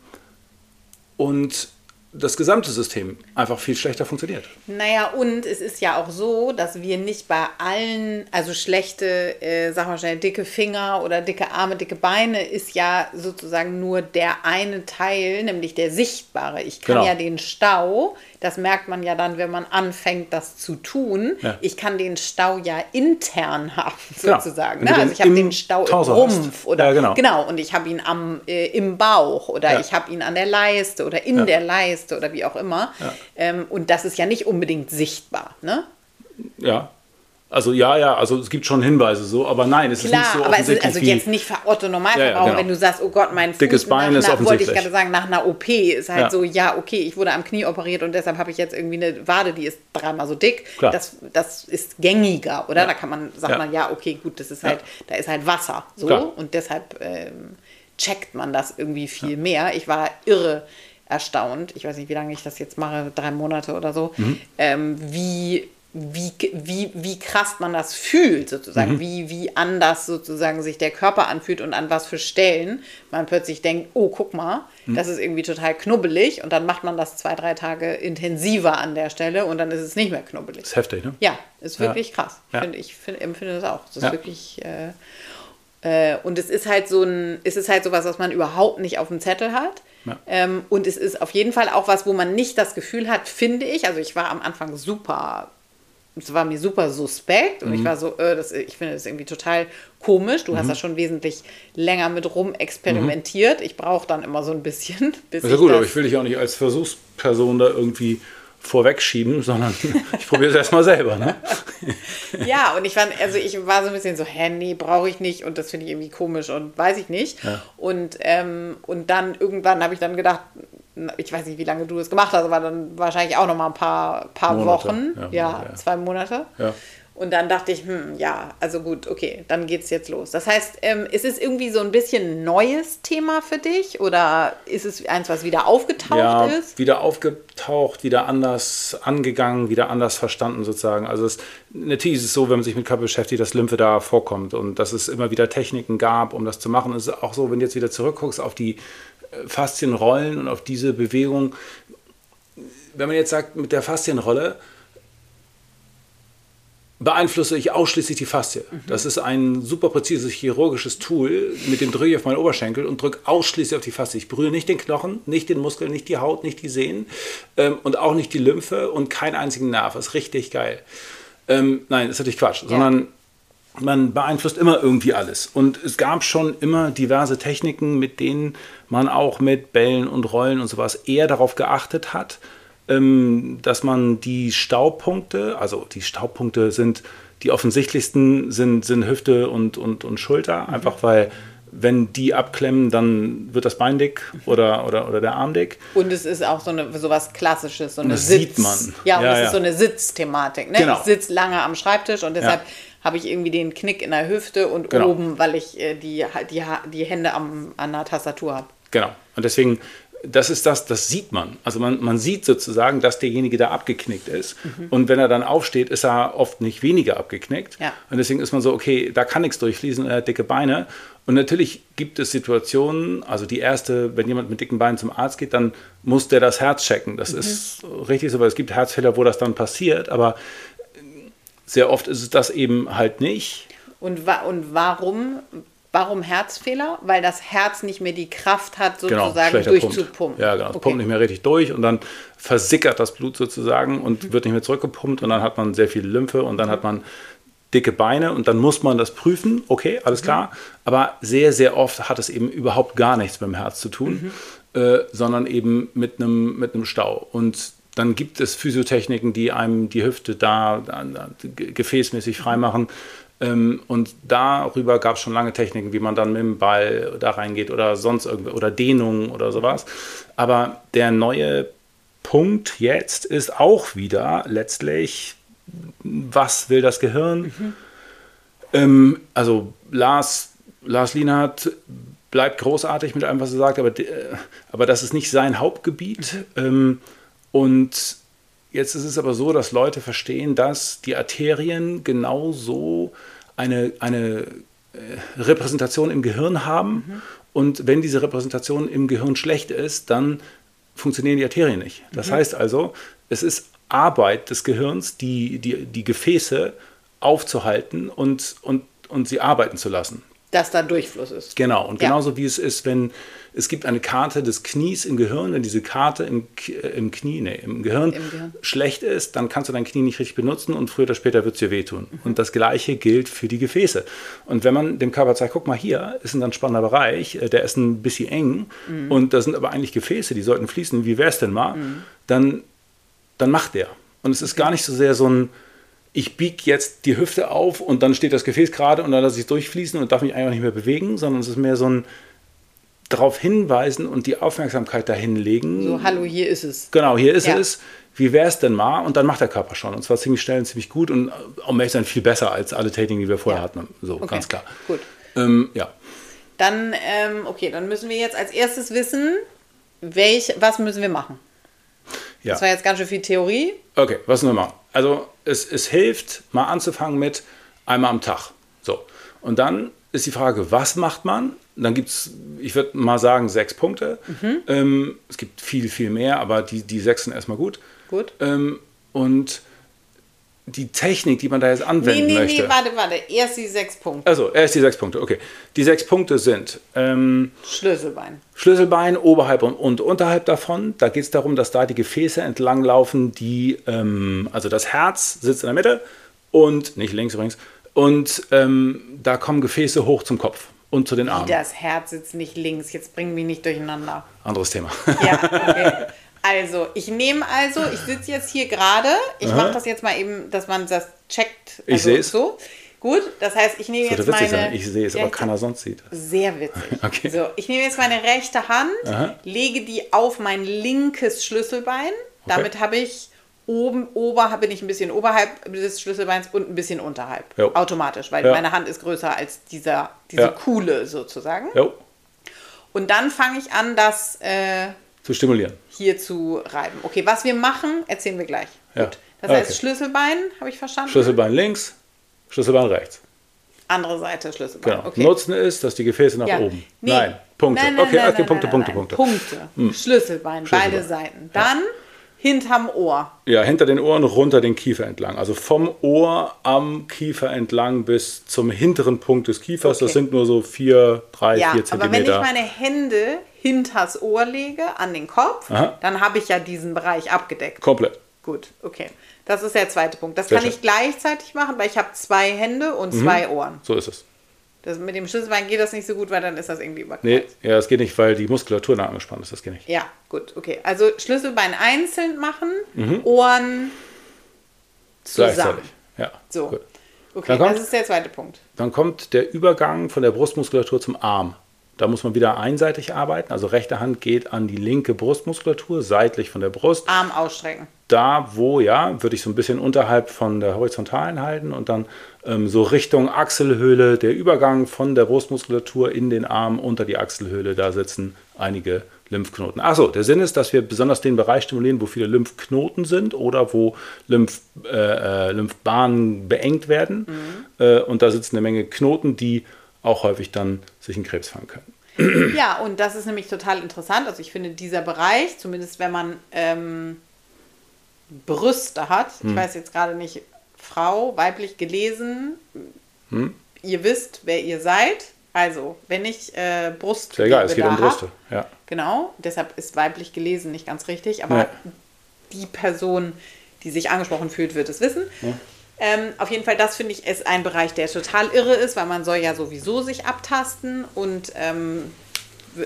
und das gesamte System einfach viel schlechter funktioniert. Naja, und es ist ja auch so, dass wir nicht bei allen, also schlechte, äh, sag mal schnell, dicke Finger oder dicke Arme, dicke Beine ist ja sozusagen nur der eine Teil, nämlich der sichtbare. Ich kann Genau. ja den Stau, das merkt man ja dann, wenn man anfängt, das zu tun. Ja. Ich kann den Stau ja intern haben, Genau. sozusagen. Wenn Ne? Also ich habe im den Stau im Torso Rumpf hast. oder Ja, genau. genau, und ich habe ihn am, äh, im Bauch oder Ja. ich habe ihn an der Leiste oder in Ja. der Leiste oder wie auch immer. Ähm, und das ist ja nicht unbedingt sichtbar. Ne? Ja. Also ja, ja, also es gibt schon Hinweise so, aber nein, es Klar, ist nicht so aber es ist also jetzt nicht für Otto Normalverbraucher, Ja, ja, genau. wenn du sagst, oh Gott, mein Fuß Dickes Bein nach, ist nach, wollte ich gerade sagen, nach einer OP ist halt Ja. so, ja, okay, ich wurde am Knie operiert und deshalb habe ich jetzt irgendwie eine Wade, die ist dreimal so dick. Klar. Das, das ist gängiger, oder? Da kann man, sagt Ja. man, ja, okay, gut, das ist halt, da ist halt Wasser. So Klar. und deshalb ähm, checkt man das irgendwie viel mehr. Ich war irre erstaunt, ich weiß nicht, wie lange ich das jetzt mache, drei Monate oder so, Mhm. ähm, wie, wie, wie, wie krass man das fühlt, sozusagen, Mhm. wie, wie anders sozusagen sich der Körper anfühlt und an was für Stellen man plötzlich denkt, oh, guck mal, Mhm. das ist irgendwie total knubbelig und dann macht man das zwei, drei Tage intensiver an der Stelle und dann ist es nicht mehr knubbelig. Das ist heftig, ne? Ja, ist wirklich krass. Ja. Find, ich find, empfinde das auch. Das ist Ja. wirklich. Äh, äh, und es ist halt so ein, es ist halt sowas, was man überhaupt nicht auf dem Zettel hat. Ja. Ähm, und es ist auf jeden Fall auch was, wo man nicht das Gefühl hat, finde ich. Also ich war am Anfang super, es war mir super suspekt und ich Mhm. war so, äh, das, ich finde das irgendwie total komisch. Du hast da schon wesentlich länger mit rum experimentiert. Ich brauche dann immer so ein bisschen, bis Mhm. Ist ja ich gut, aber ich will dich auch nicht als Versuchsperson da irgendwie vorwegschieben, sondern ich probiere es erstmal selber. Ne? Ja, und ich fand, also ich war so ein bisschen so, hä, nee, brauche ich nicht und das finde ich irgendwie komisch und weiß ich nicht. Ja. Und, ähm, und dann irgendwann habe ich dann gedacht, ich weiß nicht, wie lange du das gemacht hast, aber dann wahrscheinlich auch noch mal ein paar, paar Monate, Wochen, ja, ja. zwei Monate. Ja. Und dann dachte ich, hm, ja, also gut, okay, dann geht's jetzt los. Das heißt, ähm, ist es irgendwie so ein bisschen ein neues Thema für dich oder ist es eins, was wieder aufgetaucht ja, ist? wieder aufgetaucht, wieder anders angegangen, wieder anders verstanden sozusagen. Also es, natürlich ist es so, wenn man sich mit Körper beschäftigt, dass Lymphe da vorkommt und dass es immer wieder Techniken gab, um das zu machen. Es ist auch so, wenn du jetzt wieder zurückguckst auf die äh, Faszienrollen und auf diese Bewegung, wenn man jetzt sagt, mit der Faszienrolle beeinflusse ich ausschließlich die Faszie. Das ist ein super präzises chirurgisches Tool, mit dem drücke ich auf meinen Oberschenkel und drücke ausschließlich auf die Faszie. Ich berühre nicht den Knochen, nicht den Muskel, nicht die Haut, nicht die Sehnen ähm, und auch nicht die Lymphe und keinen einzigen Nerv. Das ist richtig geil. Ähm, nein, das ist natürlich Quatsch, sondern man beeinflusst immer irgendwie alles. Und es gab schon immer diverse Techniken, mit denen man auch mit Bällen und Rollen und sowas eher darauf geachtet hat, dass man die Staubpunkte, also die Staubpunkte sind die offensichtlichsten, sind, sind Hüfte und, und, und Schulter, einfach weil wenn die abklemmen, dann wird das Bein dick oder, oder, oder der Arm dick. Und es ist auch so eine sowas Klassisches, so eine das Sitz. sieht man. Ja, und Ja, es ja. ist so eine Sitzthematik. Ne? Genau. Ich sitze lange am Schreibtisch und deshalb Ja. habe ich irgendwie den Knick in der Hüfte und Genau. oben, weil ich äh, die, die, die Hände am, an der Tastatur habe. Genau. Und deswegen, das ist das, das sieht man. Also man, man sieht sozusagen, dass derjenige da abgeknickt ist. Und wenn er dann aufsteht, ist er oft nicht weniger abgeknickt. Ja. Und deswegen ist man so, okay, da kann nichts durchfließen, er hat dicke Beine. Und natürlich gibt es Situationen, also die erste, wenn jemand mit dicken Beinen zum Arzt geht, dann muss der das Herz checken. Das ist richtig so, weil es gibt Herzfehler, wo das dann passiert, aber sehr oft ist es das eben halt nicht. Und, wa und warum, warum Herzfehler? Weil das Herz nicht mehr die Kraft hat, Genau, sozusagen schlechter durchzupumpen. Pump. Ja, genau. Es Okay. pumpt nicht mehr richtig durch und dann versickert das Blut sozusagen und wird nicht mehr zurückgepumpt und dann hat man sehr viel Lymphe und dann hat man dicke Beine und dann muss man das prüfen. Okay, alles klar. Aber sehr, sehr oft hat es eben überhaupt gar nichts mit dem Herz zu tun, äh, sondern eben mit einem, mit einem Stau. Und dann gibt es Physiotechniken, die einem die Hüfte da, da, da ge- gefäßmäßig freimachen. Ähm, und darüber gab es schon lange Techniken, wie man dann mit dem Ball da reingeht oder sonst irgendwie oder Dehnungen oder sowas. Aber der neue Punkt jetzt ist auch wieder letztlich, was will das Gehirn? Ähm, also Lars, Lars Lienhardt bleibt großartig mit allem, was er sagt, aber, äh, aber das ist nicht sein Hauptgebiet. Ähm, und jetzt ist es aber so, dass Leute verstehen, dass die Arterien genauso eine, eine äh, Repräsentation im Gehirn haben. Und wenn diese Repräsentation im Gehirn schlecht ist, dann funktionieren die Arterien nicht. Das heißt also, es ist Arbeit des Gehirns, die, die, die Gefäße aufzuhalten und, und, und sie arbeiten zu lassen. Dass da Durchfluss ist. Genau, und Ja. genauso wie es ist, wenn es gibt eine Karte des Knies im Gehirn, wenn diese Karte im, im Knie, nee, im Gehirn, Im Gehirn. schlecht ist, dann kannst du dein Knie nicht richtig benutzen und früher oder später wird es dir wehtun. Und das Gleiche gilt für die Gefäße. Und wenn man dem Körper sagt, guck mal hier, ist ein ganz spannender Bereich, äh, der ist ein bisschen eng und da sind aber eigentlich Gefäße, die sollten fließen, wie wäre es denn mal, dann, dann macht der. Und es ist gar nicht so sehr so ein, ich biege jetzt die Hüfte auf und dann steht das Gefäß gerade und dann lasse ich es durchfließen und darf mich einfach nicht mehr bewegen, sondern es ist mehr so ein darauf hinweisen und die Aufmerksamkeit dahin legen. So, hallo, hier ist es. Genau, hier ist Ja. es. Wie wäre es denn mal? Und dann macht der Körper schon. Und zwar ziemlich schnell und ziemlich gut und um ehrlich sein viel besser als alle Techniken, die wir vorher Ja. hatten. So, Okay, ganz klar. Gut. Ähm, ja. Dann, ähm, okay, dann müssen wir jetzt als erstes wissen, welch, was müssen wir machen. ja. Das war jetzt ganz schön viel Theorie. Okay, was sollen wir machen? Also es, es hilft, mal anzufangen mit einmal am Tag. So. Und dann ist die Frage, was macht man? Dann gibt es, ich würde mal sagen, sechs Punkte. Mhm. Ähm, es gibt viel, viel mehr, aber die, die sechs sind erstmal gut. Gut. Ähm, und die Technik, die man da jetzt Nee, anwenden nee, möchte. nee, warte, warte. Erst die sechs Punkte. Also, erst die sechs Punkte, okay. Die sechs Punkte sind ähm, Schlüsselbein. Schlüsselbein oberhalb und, und unterhalb davon. Da geht es darum, dass da die Gefäße entlang laufen, die, ähm, also das Herz sitzt in der Mitte und, nicht links übrigens, und ähm, da kommen Gefäße hoch zum Kopf und zu den Armen. Das Herz sitzt nicht links. Jetzt bringen wir nicht durcheinander. Anderes Thema. Ja, okay. Also, ich nehme also, ich sitze jetzt hier gerade. Ich mache das jetzt mal eben, dass man das checkt. Ich also seh's. So. Gut, das heißt, ich nehme jetzt meine. sein. Ich sehe es, aber keiner sonst sieht es. Sehr witzig. Okay. So, ich nehme jetzt meine rechte Hand, Aha. lege die auf mein linkes Schlüsselbein. Damit habe ich oben, ober, bin ich ein bisschen oberhalb des Schlüsselbeins und ein bisschen unterhalb. Jo. Automatisch, weil Ja. meine Hand ist größer als dieser, diese Ja. Kuhle sozusagen. Jo, Und dann fange ich an, das äh, zu stimulieren. hier zu reiben. Okay, was wir machen, erzählen wir gleich. Ja. Gut. Das heißt, okay. Schlüsselbein, habe ich verstanden? Schlüsselbein links, Schlüsselbein rechts. Andere Seite Schlüsselbein. Genau. Okay. Nutzen ist, dass die Gefäße nach Ja. oben. Nee. Nein, Punkte. Nein, nein, okay, nein, okay, Punkte, Punkte. Punkte. Punkte. Schlüsselbein, beide Schlüsselbein. Seiten. Dann hinterm Ohr. Ja, hinter den Ohren runter den Kiefer entlang. Also vom Ohr am Kiefer entlang bis zum hinteren Punkt des Kiefers. Okay. Das sind nur so vier, drei, Ja, vier aber wenn ich Zentimeter. meine Hände hinters Ohr lege, an den Kopf, Aha. dann habe ich ja diesen Bereich abgedeckt. Komplett. Gut, okay. Das ist der zweite Punkt. Das Sehr kann schön. ich gleichzeitig machen, weil ich habe zwei Hände und Mhm. zwei Ohren. So ist es. Das, mit dem Schlüsselbein geht das nicht so gut, weil dann ist das irgendwie überkreuzt. Nee, ja, das geht nicht, weil die Muskulatur da angespannt ist. Das geht nicht. Ja, gut, okay. Also Schlüsselbein einzeln machen, Mhm. Ohren zusammen. Gleichzeitig. Ja. So. Gut. Okay, Dann kommt- das ist der zweite Punkt. Dann kommt der Übergang von der Brustmuskulatur zum Arm. Da muss man wieder einseitig arbeiten. Also rechte Hand geht an die linke Brustmuskulatur, seitlich von der Brust. Arm ausstrecken. da, wo, ja, würde ich so ein bisschen unterhalb von der horizontalen halten und dann so Richtung Achselhöhle, der Übergang von der Brustmuskulatur in den Arm unter die Achselhöhle, da sitzen einige Lymphknoten. Achso, der Sinn ist, dass wir besonders den Bereich stimulieren, wo viele Lymphknoten sind oder wo Lymph, äh, äh, Lymphbahnen beengt werden. Äh, und da sitzen eine Menge Knoten, die auch häufig dann sich in Krebs fangen können. Ja, und das ist nämlich total interessant. Also ich finde, dieser Bereich, zumindest wenn man ähm, Brüste hat, ich weiß jetzt gerade nicht, Frau, weiblich gelesen, Hm. ihr wisst, wer ihr seid. Also, wenn ich äh, Brust Ist ja egal, es geht um Brüste. Ja. Genau, deshalb ist weiblich gelesen nicht ganz richtig, aber Ja. die Person, die sich angesprochen fühlt, wird es wissen. Ähm, auf jeden Fall, das finde ich, ist ein Bereich, der total irre ist, weil man soll ja sowieso sich abtasten und ähm,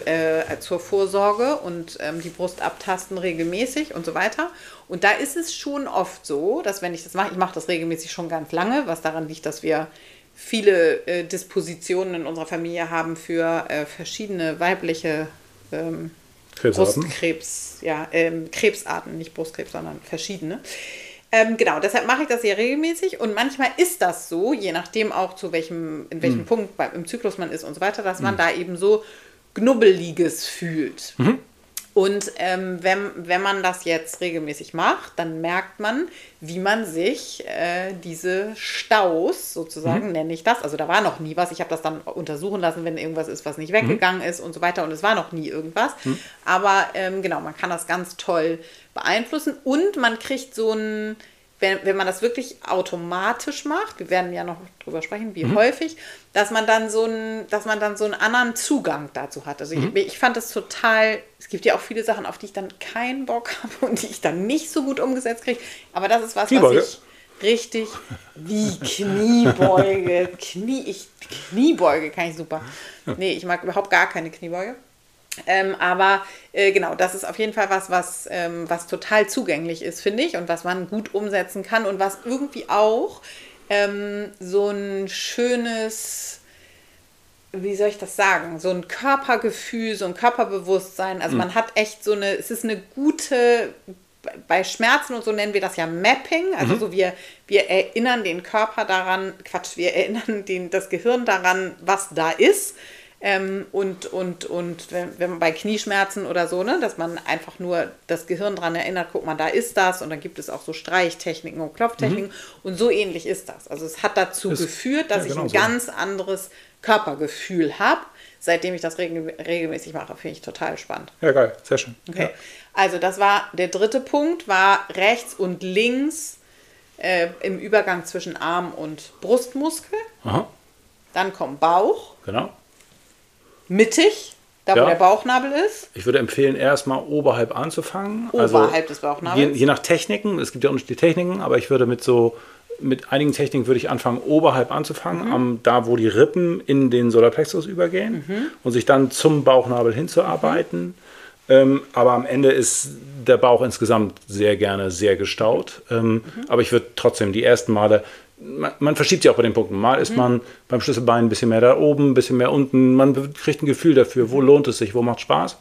äh, zur Vorsorge und ähm, die Brust abtasten regelmäßig und so weiter. Und da ist es schon oft so, dass wenn ich das mache, ich mache das regelmäßig schon ganz lange, was daran liegt, dass wir viele äh, Dispositionen in unserer Familie haben für äh, verschiedene weibliche ähm, Krebsarten. Brustkrebs, ja, ähm, Krebsarten, nicht Brustkrebs, sondern verschiedene. Ähm, genau, deshalb mache ich das sehr regelmäßig und manchmal ist das so, je nachdem auch zu welchem, in welchem Punkt bei, im Zyklus man ist und so weiter, dass man da eben so Knubbeliges fühlt. Mhm. Und ähm, wenn, wenn man das jetzt regelmäßig macht, dann merkt man, wie man sich äh, diese Staus, sozusagen Mhm. nenne ich das, also da war noch nie was, ich habe das dann untersuchen lassen, wenn irgendwas ist, was nicht weggegangen ist und so weiter. Und es war noch nie irgendwas. Aber ähm, genau, man kann das ganz toll beeinflussen. Und man kriegt so ein, wenn, wenn man das wirklich automatisch macht, wir werden ja noch drüber sprechen, wie häufig, dass man dann so einen, dass man dann so einen anderen Zugang dazu hat. Also ich, ich fand das total, es gibt ja auch viele Sachen, auf die ich dann keinen Bock habe und die ich dann nicht so gut umgesetzt kriege. Aber das ist was, Kniebeuge. was ich richtig wie Kniebeuge, Knie, ich, Kniebeuge kann ich super. Nee, ich mag überhaupt gar keine Kniebeuge. Ähm, aber äh, genau, das ist auf jeden Fall was, was, ähm, was total zugänglich ist, finde ich, und was man gut umsetzen kann und was irgendwie auch ähm, so ein schönes, wie soll ich das sagen, so ein Körpergefühl, so ein Körperbewusstsein. Also man hat echt so eine, es ist eine gute, bei Schmerzen und so nennen wir das ja Mapping. Also so wir, wir erinnern den Körper daran, Quatsch, wir erinnern den, das Gehirn daran, was da ist. Ähm, und und, und wenn, wenn man bei Knieschmerzen oder so, ne, dass man einfach nur das Gehirn daran erinnert, guck mal, da ist das und dann gibt es auch so Streichtechniken und Klopftechniken und so ähnlich ist das. Also es hat dazu Ist- geführt, dass ja, genau ich ein so. ganz anderes Körpergefühl habe. Seitdem ich das regel regelmäßig mache, finde ich total spannend. Ja, geil, sehr schön. Okay. Also das war der dritte Punkt, war rechts und links äh, im Übergang zwischen Arm und Brustmuskel. Ja. Aha, Dann kommt Bauch, genau. Mittig, da wo Ja. der Bauchnabel ist. Ich würde empfehlen, erstmal oberhalb anzufangen. Oberhalb des Bauchnabels. Je, je nach Techniken, es gibt ja unterschiedliche Techniken, aber ich würde mit so, mit einigen Techniken würde ich anfangen, oberhalb anzufangen, Mhm. am, da wo die Rippen in den Solarplexus übergehen Mhm. und sich dann zum Bauchnabel hinzuarbeiten. Ähm, aber am Ende ist der Bauch insgesamt sehr gerne sehr gestaut. Ähm, Mhm. Aber ich würde trotzdem die ersten Male, man, man verschiebt sich auch bei den Punkten. Mal Mhm. ist man beim Schlüsselbein ein bisschen mehr da oben, ein bisschen mehr unten. Man kriegt ein Gefühl dafür, wo lohnt es sich, wo macht Spaß.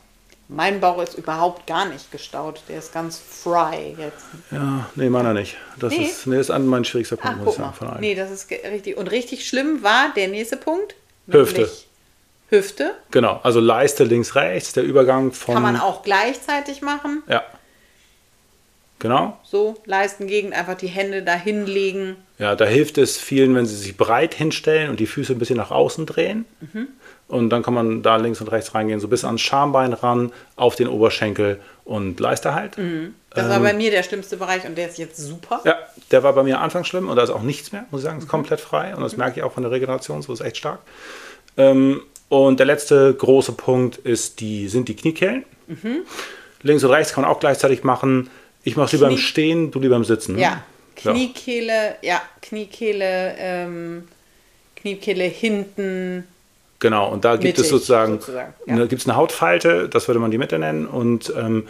Mein Bauch ist überhaupt gar nicht gestaut. Der ist ganz fry jetzt. Ja, nee, meiner nicht. Das Nee? ist, nee, ist an mein schwierigster Ach, Punkt, muss ich sagen, von allen. Nee, das ist richtig. Und richtig schlimm war der nächste Punkt. Hüfte. Hüfte. Genau, also Leiste links, rechts, der Übergang von. Kann man auch gleichzeitig machen. Ja. Genau. So, Leistengegend, einfach die Hände dahin legen. Ja, da hilft es vielen, wenn sie sich breit hinstellen und die Füße ein bisschen nach außen drehen. Mhm. Und dann kann man da links und rechts reingehen, so bis ans Schambein ran, auf den Oberschenkel und Leiste halt. Das war bei mir der schlimmste Bereich und der ist jetzt super. Ja, der war bei mir anfangs schlimm und da ist auch nichts mehr, muss ich sagen, ist Mhm. komplett frei und das merke ich auch von der Regeneration, so ist echt stark. Ähm, und der letzte große Punkt ist die, sind die Kniekehlen. Links und rechts kann man auch gleichzeitig machen. Ich mache es lieber im Mhm. Stehen, du lieber im Sitzen. ne? Ja. Kniekehle, ja, Kniekehle, ähm, Kniekehle hinten. Genau, und da gibt es Mittig, sozusagen, sozusagen, ja. eine, gibt's eine Hautfalte, das würde man die Mitte nennen. Und ähm,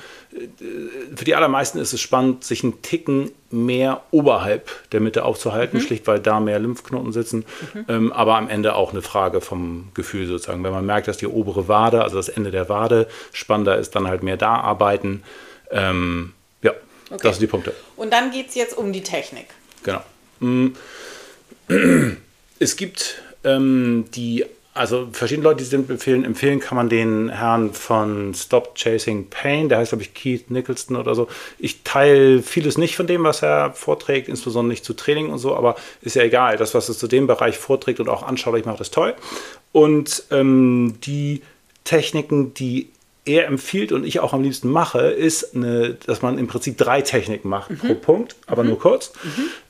für die allermeisten ist es spannend, sich einen Ticken mehr oberhalb der Mitte aufzuhalten, Mhm. schlicht weil da mehr Lymphknoten sitzen. Ähm, aber am Ende auch eine Frage vom Gefühl sozusagen. Wenn man merkt, dass die obere Wade, also das Ende der Wade, spannender ist, dann halt mehr da arbeiten. Ähm, Okay. das sind die Punkte. Und dann geht es jetzt um die Technik. Genau. Mm. Es gibt ähm, die, also verschiedene Leute, die sind empfehlen, empfehlen kann man den Herrn von Stop Chasing Pain, der heißt, glaube ich, Keith Nicholson oder so. Ich teile vieles nicht von dem, was er vorträgt, insbesondere nicht zu Training und so, aber ist ja egal. Das, was er zu dem Bereich vorträgt und auch anschaulich macht, ist toll. Und ähm, die Techniken, die er empfiehlt und ich auch am liebsten mache, ist, eine, dass man im Prinzip drei Techniken macht pro Punkt, aber nur kurz.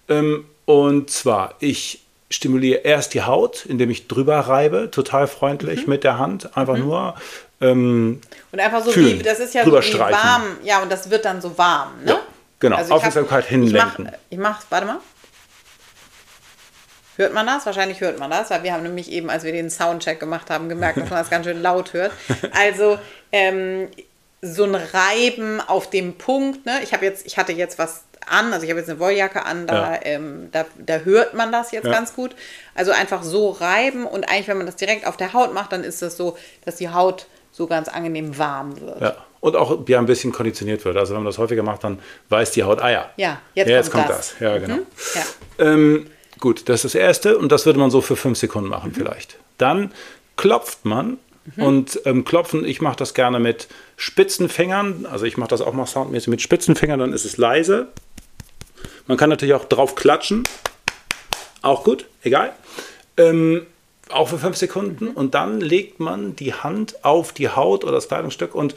Ähm, und zwar, ich stimuliere erst die Haut, indem ich drüber reibe, total freundlich mit der Hand, einfach nur. Ähm, Und einfach so Fühlen, wie, das ist ja so wie warm. Ja, und das wird dann so warm, ne? Ja, genau. ich Aufmerksamkeit hab- hinlenken. Ich mach, ich mach, warte mal. Hört man das? Wahrscheinlich hört man das, weil wir haben nämlich eben, als wir den Soundcheck gemacht haben, gemerkt, dass man das ganz schön laut hört. Also ähm, so ein Reiben auf dem Punkt. Ne? Ich habe jetzt, ich hatte jetzt was an, also ich habe jetzt eine Wolljacke an, da, Ja. ähm, da, da hört man das jetzt Ja. ganz gut. Also einfach so reiben und eigentlich, wenn man das direkt auf der Haut macht, dann ist das so, dass die Haut so ganz angenehm warm wird. ja. Und auch ja, ein bisschen konditioniert wird. Also wenn man das häufiger macht, dann weiß die Haut, ah ja, Ja, jetzt, ja, jetzt kommt, kommt das. das. Ja, genau. Mhm. Ja. Ähm, gut, das ist das Erste und das würde man so für fünf Sekunden machen vielleicht. Dann klopft man und ähm, klopfen, ich mache das gerne mit spitzen Fingern, also ich mache das auch mal soundmäßig mit spitzen Fingern, dann ist es leise. Man kann natürlich auch drauf klatschen, auch gut, egal. Ähm, auch für fünf Sekunden und dann legt man die Hand auf die Haut oder das Kleidungsstück und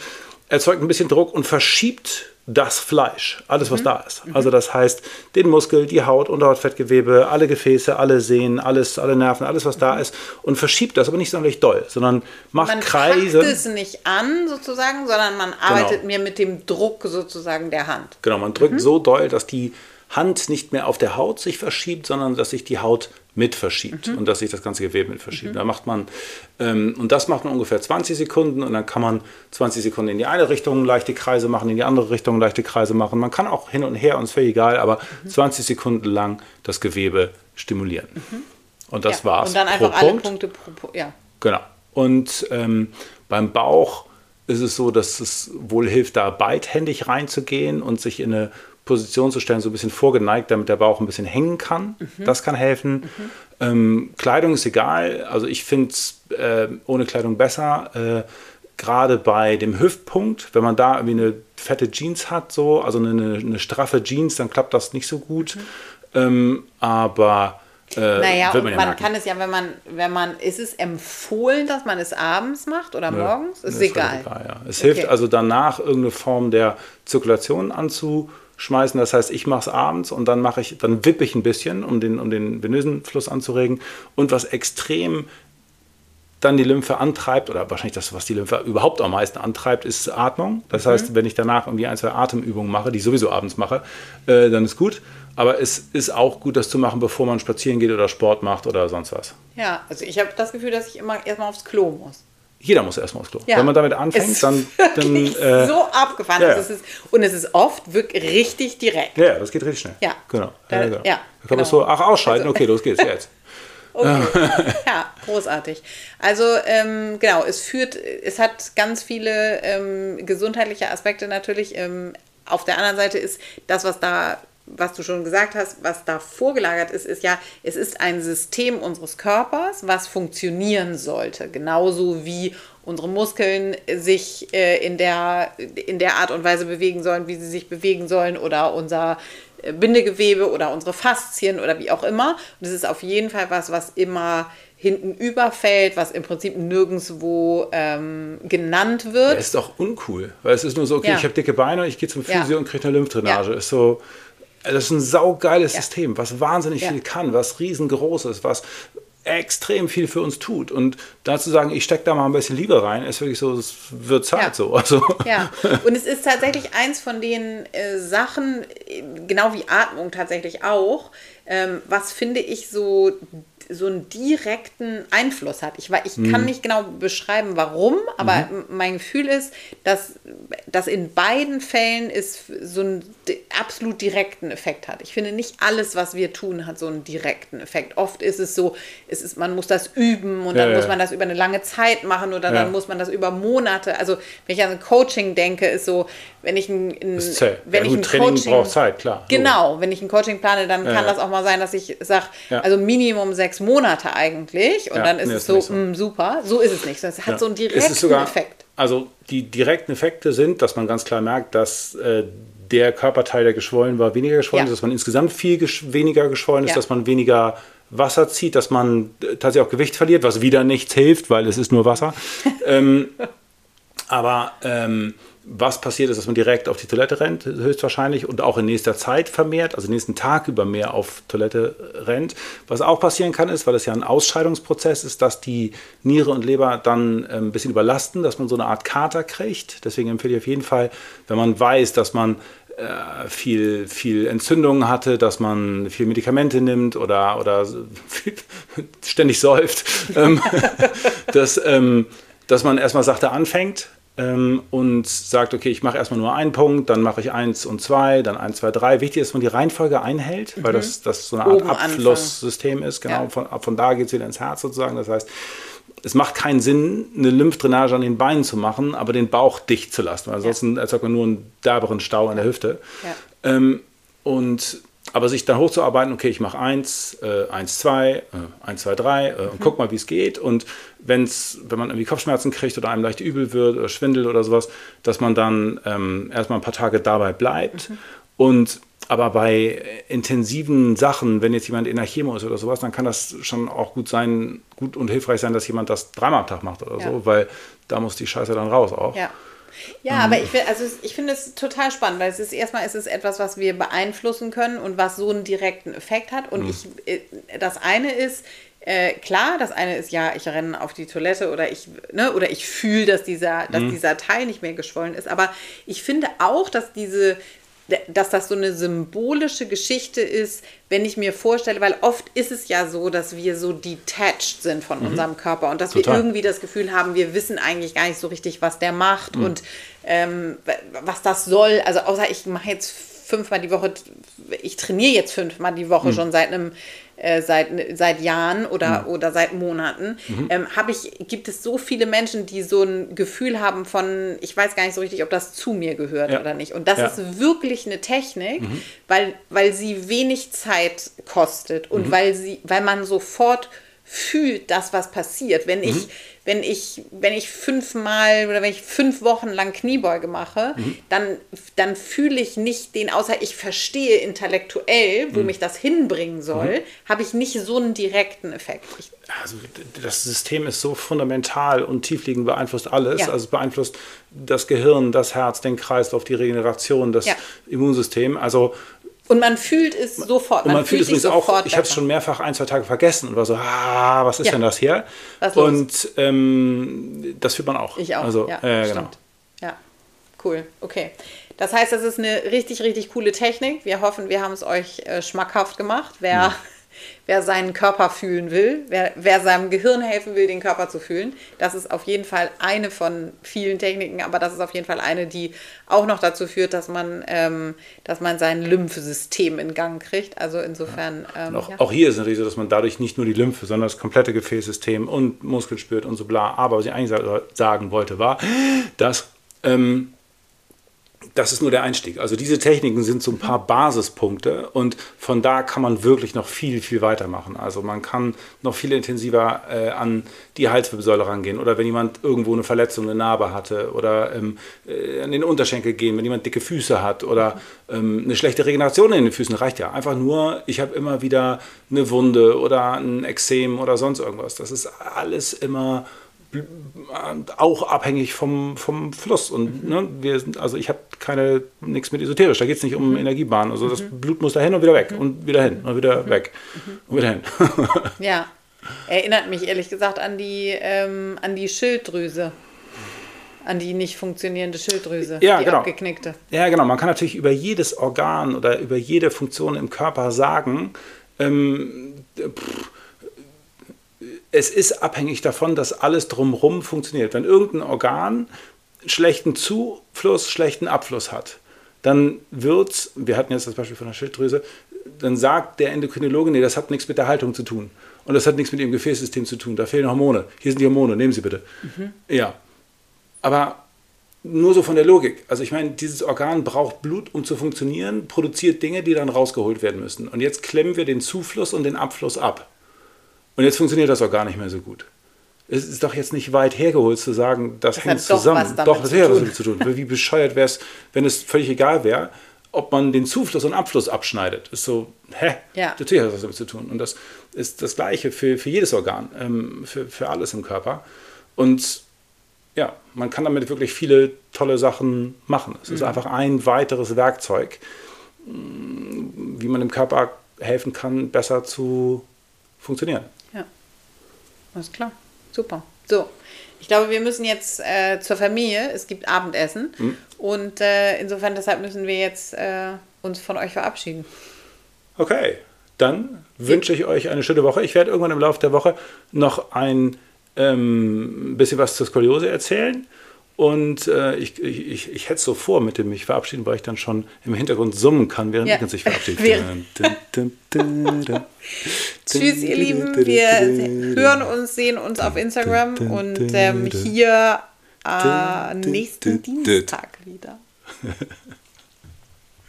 erzeugt ein bisschen Druck und verschiebt das Fleisch, alles was da ist. Also das heißt, den Muskel, die Haut, Unterhautfettgewebe, alle Gefäße, alle Sehnen, alles, alle Nerven, alles was da ist und verschiebt das, aber nicht sonderlich doll, sondern macht Man Kreise. packt es nicht an sozusagen, sondern man arbeitet mir mit dem Druck sozusagen der Hand. Genau, man drückt so doll, dass die Hand nicht mehr auf der Haut sich verschiebt, sondern dass sich die Haut mit verschiebt und dass sich das ganze Gewebe mit verschiebt. Da macht man, ähm, und das macht man ungefähr 20 Sekunden und dann kann man 20 Sekunden in die eine Richtung leichte Kreise machen, in die andere Richtung leichte Kreise machen. Man kann auch hin und her, uns völlig egal, aber 20 Sekunden lang das Gewebe stimulieren. Und das ja. war's. Und dann pro einfach alle Punkt. Punkte pro, pro ja. Genau. Und ähm, beim Bauch ist es so, dass es wohl hilft, da beidhändig reinzugehen und sich in eine Position zu stellen, so ein bisschen vorgeneigt, damit der Bauch ein bisschen hängen kann. Das kann helfen. Ähm, Kleidung ist egal. Also ich finde es äh, ohne Kleidung besser. Äh, Gerade bei dem Hüftpunkt, wenn man da irgendwie eine fette Jeans hat, so, also eine, eine straffe Jeans, dann klappt das nicht so gut. Ähm, aber äh, Naja, und man merken. kann es ja, wenn man, wenn man, ist es empfohlen, dass man es abends macht oder morgens? Ist Nee, egal. völlig ja. Es Okay. hilft also danach irgendeine Form der Zirkulation anzuschmeißen. Das heißt, ich mache es abends und dann mache ich, dann wippe ich ein bisschen, um den, um den venösen Fluss anzuregen. Und was extrem dann die Lymphe antreibt, oder wahrscheinlich das, was die Lymphe überhaupt am meisten antreibt, ist Atmung. Das heißt, wenn ich danach irgendwie ein, zwei Atemübungen mache, die ich sowieso abends mache, äh, dann ist gut. Aber es ist auch gut, das zu machen, bevor man spazieren geht oder Sport macht oder sonst was. Ja, also ich habe das Gefühl, dass ich immer erstmal aufs Klo muss. Jeder muss erstmal aufs Klo. Ja. Wenn man damit anfängt, Ist dann, dann äh, so abgefahren. ja, Also ja. es ist, und es ist oft wirklich richtig direkt. Ja, das geht richtig schnell. Ja. Genau. Da- ja, genau. ja, Da kann genau. man so, ach, ausschalten, Also- okay, los geht's jetzt. Okay. ja, großartig. Also ähm, genau, es führt, es hat ganz viele ähm, gesundheitliche Aspekte natürlich. Ähm, auf der anderen Seite ist das, was da, was du schon gesagt hast, was da vorgelagert ist, ist ja, es ist ein System unseres Körpers, was funktionieren sollte. Genauso wie unsere Muskeln sich äh, in, der, in der Art und Weise bewegen sollen, wie sie sich bewegen sollen, oder unser äh, Bindegewebe oder unsere Faszien oder wie auch immer. Und es ist auf jeden Fall was, was immer hinten überfällt, was im Prinzip nirgendwo ähm, genannt wird. Das ist doch uncool, weil es ist nur so, okay, Ja. ich habe dicke Beine, ich gehe zum Ja. Physio und kriege eine Lymphdrainage. Ja. Ist so, das ist ein saugeiles Ja. System, was wahnsinnig Ja. viel kann, was riesengroß ist, was extrem viel für uns tut. Und dazu sagen, ich stecke da mal ein bisschen Liebe rein, ist wirklich so, es wird Zeit Ja. so. Also, Ja, und es ist tatsächlich eins von den äh, Sachen, äh, genau wie Atmung tatsächlich auch, ähm, was finde ich so so einen direkten Einfluss hat. Ich, ich kann nicht genau beschreiben, warum, aber m- mein Gefühl ist, dass das in beiden Fällen ist so einen absolut direkten Effekt hat. Ich finde, nicht alles, was wir tun, hat so einen direkten Effekt. Oft ist es so, es ist, man muss das üben und Ja, dann ja. muss man das über eine lange Zeit machen oder Ja. dann muss man das über Monate. Also wenn ich an ein Coaching denke, ist so, wenn ich ein, ein wenn ich ein Training Coaching braucht Zeit, klar. Genau, wenn ich ein Coaching plane, dann kann das auch mal sein, dass ich sage, also Minimum sechs Monate eigentlich. Und Ja, dann ist nee, es ist so, so. mm, super. So ist es nicht. Es hat Ja. so einen direkten sogar, Effekt. Also die direkten Effekte sind, dass man ganz klar merkt, dass äh, der Körperteil, der geschwollen war, weniger geschwollen Ja. ist, dass man insgesamt viel gesch weniger geschwollen ist, dass man weniger Wasser zieht, dass man äh, tatsächlich auch Gewicht verliert, was wieder nichts hilft, weil es ist nur Wasser. ähm, aber ähm, was passiert ist, dass man direkt auf die Toilette rennt, höchstwahrscheinlich, und auch in nächster Zeit vermehrt, also nächsten Tag über mehr auf Toilette rennt. Was auch passieren kann, ist, weil es ja ein Ausscheidungsprozess ist, dass die Niere und Leber dann ähm, ein bisschen überlasten, dass man so eine Art Kater kriegt. Deswegen empfehle ich auf jeden Fall, wenn man weiß, dass man äh, viel, viel Entzündungen hatte, dass man viel Medikamente nimmt oder, oder ständig säuft, ähm, dass, ähm, dass man erstmal sachte anfängt ähm, und sagt, okay, ich mache erstmal nur einen Punkt, dann mache ich eins und zwei, dann eins, zwei, drei. Wichtig ist, dass man die Reihenfolge einhält, weil das, das so eine Art. Abflusssystem ist. Genau, Ja. von, ab von da geht es wieder ins Herz sozusagen. Das heißt, es macht keinen Sinn, eine Lymphdrainage an den Beinen zu machen, aber den Bauch dicht zu lassen. Weil ansonsten erzeugt man nur einen derberen Stau in der Hüfte. Ja. Ähm, und aber sich dann hochzuarbeiten, okay, ich mache eins, äh, eins, zwei, äh, eins, zwei, drei äh, und guck mal, wie es geht. Und wenn's, wenn man irgendwie Kopfschmerzen kriegt oder einem leicht übel wird oder Schwindel oder sowas, dass man dann ähm, erstmal ein paar Tage dabei bleibt. Und aber bei intensiven Sachen, wenn jetzt jemand in der Chemo ist oder sowas, dann kann das schon auch gut sein, gut und hilfreich sein, dass jemand das dreimal am Tag macht oder Ja. so, weil da muss die Scheiße dann raus auch. Ja. Ja, aber ich, find- also ich finde es total spannend, weil es ist erstmal ist es etwas, was wir beeinflussen können und was so einen direkten Effekt hat. Und ich, äh, das eine ist, äh, klar, das eine ist ja, ich renne auf die Toilette oder ich, ne, oder ich fühle, dass dieser, dass dieser Teil nicht mehr geschwollen ist. Aber ich finde auch, dass diese dass das so eine symbolische Geschichte ist, wenn ich mir vorstelle, weil oft ist es ja so, dass wir so detached sind von mhm. unserem Körper und dass Total. wir irgendwie das Gefühl haben, wir wissen eigentlich gar nicht so richtig, was der macht mhm. und ähm, was das soll. Also außer ich mache jetzt fünfmal die Woche, ich trainiere jetzt fünfmal die Woche mhm. schon seit einem äh, seit, seit Jahren oder, mhm. oder seit Monaten, mhm. ähm, ich, gibt es so viele Menschen, die so ein Gefühl haben von, ich weiß gar nicht so richtig, ob das zu mir gehört ja. oder nicht. Und das ja. ist wirklich eine Technik, mhm. weil, weil sie wenig Zeit kostet und mhm. weil, sie, weil man sofort fühlt das, was passiert. Wenn ich, mhm. wenn ich, wenn ich fünfmal oder wenn ich fünf Wochen lang Kniebeuge mache, mhm. dann, dann fühle ich nicht den, außer ich verstehe intellektuell, wo mhm. mich das hinbringen soll, mhm. habe ich nicht so einen direkten Effekt. Ich, also das System ist so fundamental und tiefliegend beeinflusst alles. Ja. Also es beeinflusst das Gehirn, das Herz, den Kreislauf, die Regeneration, das ja. Immunsystem. Also und man fühlt es sofort. Und man, man fühlt, fühlt es auch, ich habe es schon mehrfach ein, zwei Tage vergessen und war so, ah, was ist ja. denn das hier? Was und ähm, das fühlt man auch. Ich auch. Also, ja, äh, genau. Ja, cool. Okay. Das heißt, das ist eine richtig, richtig coole Technik. Wir hoffen, wir haben es euch äh, schmackhaft gemacht. Wer wer seinen Körper fühlen will, wer, wer seinem Gehirn helfen will, den Körper zu fühlen. Das ist auf jeden Fall eine von vielen Techniken, aber das ist auf jeden Fall eine, die auch noch dazu führt, dass man, ähm, dass man sein Lymphsystem in Gang kriegt. Also insofern. Ähm, auch, ja. auch, hier ist natürlich so, dass man dadurch nicht nur die Lymphe, sondern das komplette Gefäßsystem und Muskeln spürt und so bla. Aber was ich eigentlich sagen wollte, war, dass ähm, das ist nur der Einstieg. Also diese Techniken sind so ein paar Basispunkte und von da kann man wirklich noch viel, viel weitermachen. Also man kann noch viel intensiver äh, an die Halswirbelsäule rangehen oder wenn jemand irgendwo eine Verletzung, eine Narbe hatte oder ähm, äh, an den Unterschenkel gehen, wenn jemand dicke Füße hat oder ähm, eine schlechte Regeneration in den Füßen, reicht ja. Einfach nur, ich habe immer wieder eine Wunde oder ein Exem oder sonst irgendwas. Das ist alles immer auch abhängig vom, vom Fluss. Und mhm. ne, wir sind, also ich habe keine nichts mit esoterisch, da geht es nicht um mhm. Energiebahn. Also das mhm. Blut muss da hin und wieder weg mhm. und wieder hin und wieder mhm. weg und wieder hin. ja. Erinnert mich ehrlich gesagt an die, ähm, an die Schilddrüse. An die nicht funktionierende Schilddrüse, ja, die genau. abgeknickte. Ja, genau. Man kann natürlich über jedes Organ oder über jede Funktion im Körper sagen, ähm, pff, es ist abhängig davon, dass alles drumherum funktioniert. Wenn irgendein Organ schlechten Zufluss, schlechten Abfluss hat, dann wird wir hatten jetzt das Beispiel von der Schilddrüse, dann sagt der Endokrinologe, nee, das hat nichts mit der Haltung zu tun. Und das hat nichts mit ihrem Gefäßsystem zu tun. Da fehlen Hormone. Hier sind die Hormone, nehmen Sie bitte. Mhm. Ja. Aber nur so von der Logik. Also ich meine, dieses Organ braucht Blut, um zu funktionieren, produziert Dinge, die dann rausgeholt werden müssen. Und jetzt klemmen wir den Zufluss und den Abfluss ab. Und jetzt funktioniert das auch gar nicht mehr so gut. Es ist doch jetzt nicht weit hergeholt zu sagen, das, das hängt zusammen. Doch, das hat was damit zu tun. Wie bescheuert wäre es, wenn es völlig egal wäre, ob man den Zufluss und Abfluss abschneidet. Ist so, hä? Ja. Natürlich hat das was damit zu tun. Und das ist das Gleiche für, für jedes Organ, ähm, für, für alles im Körper. Und ja, man kann damit wirklich viele tolle Sachen machen. Es mhm. ist einfach ein weiteres Werkzeug, wie man dem Körper helfen kann, besser zu funktionieren. Alles klar. Super. So. Ich glaube, wir müssen jetzt äh, zur Familie. Es gibt Abendessen. Mhm. Und äh, insofern, deshalb müssen wir jetzt äh, uns von euch verabschieden. Okay. Dann wünsche ich euch eine schöne Woche. Ich werde irgendwann im Laufe der Woche noch ein ähm, bisschen was zur Skoliose erzählen. Und äh, ich, ich, ich hätte es so vor mit dem mich verabschieden, weil ich dann schon im Hintergrund summen kann, während ja. ich sich verabschiedet. Tschüss, ihr Lieben. Wir hören uns, sehen uns auf Instagram und ähm, hier äh, nächsten Dienstag wieder.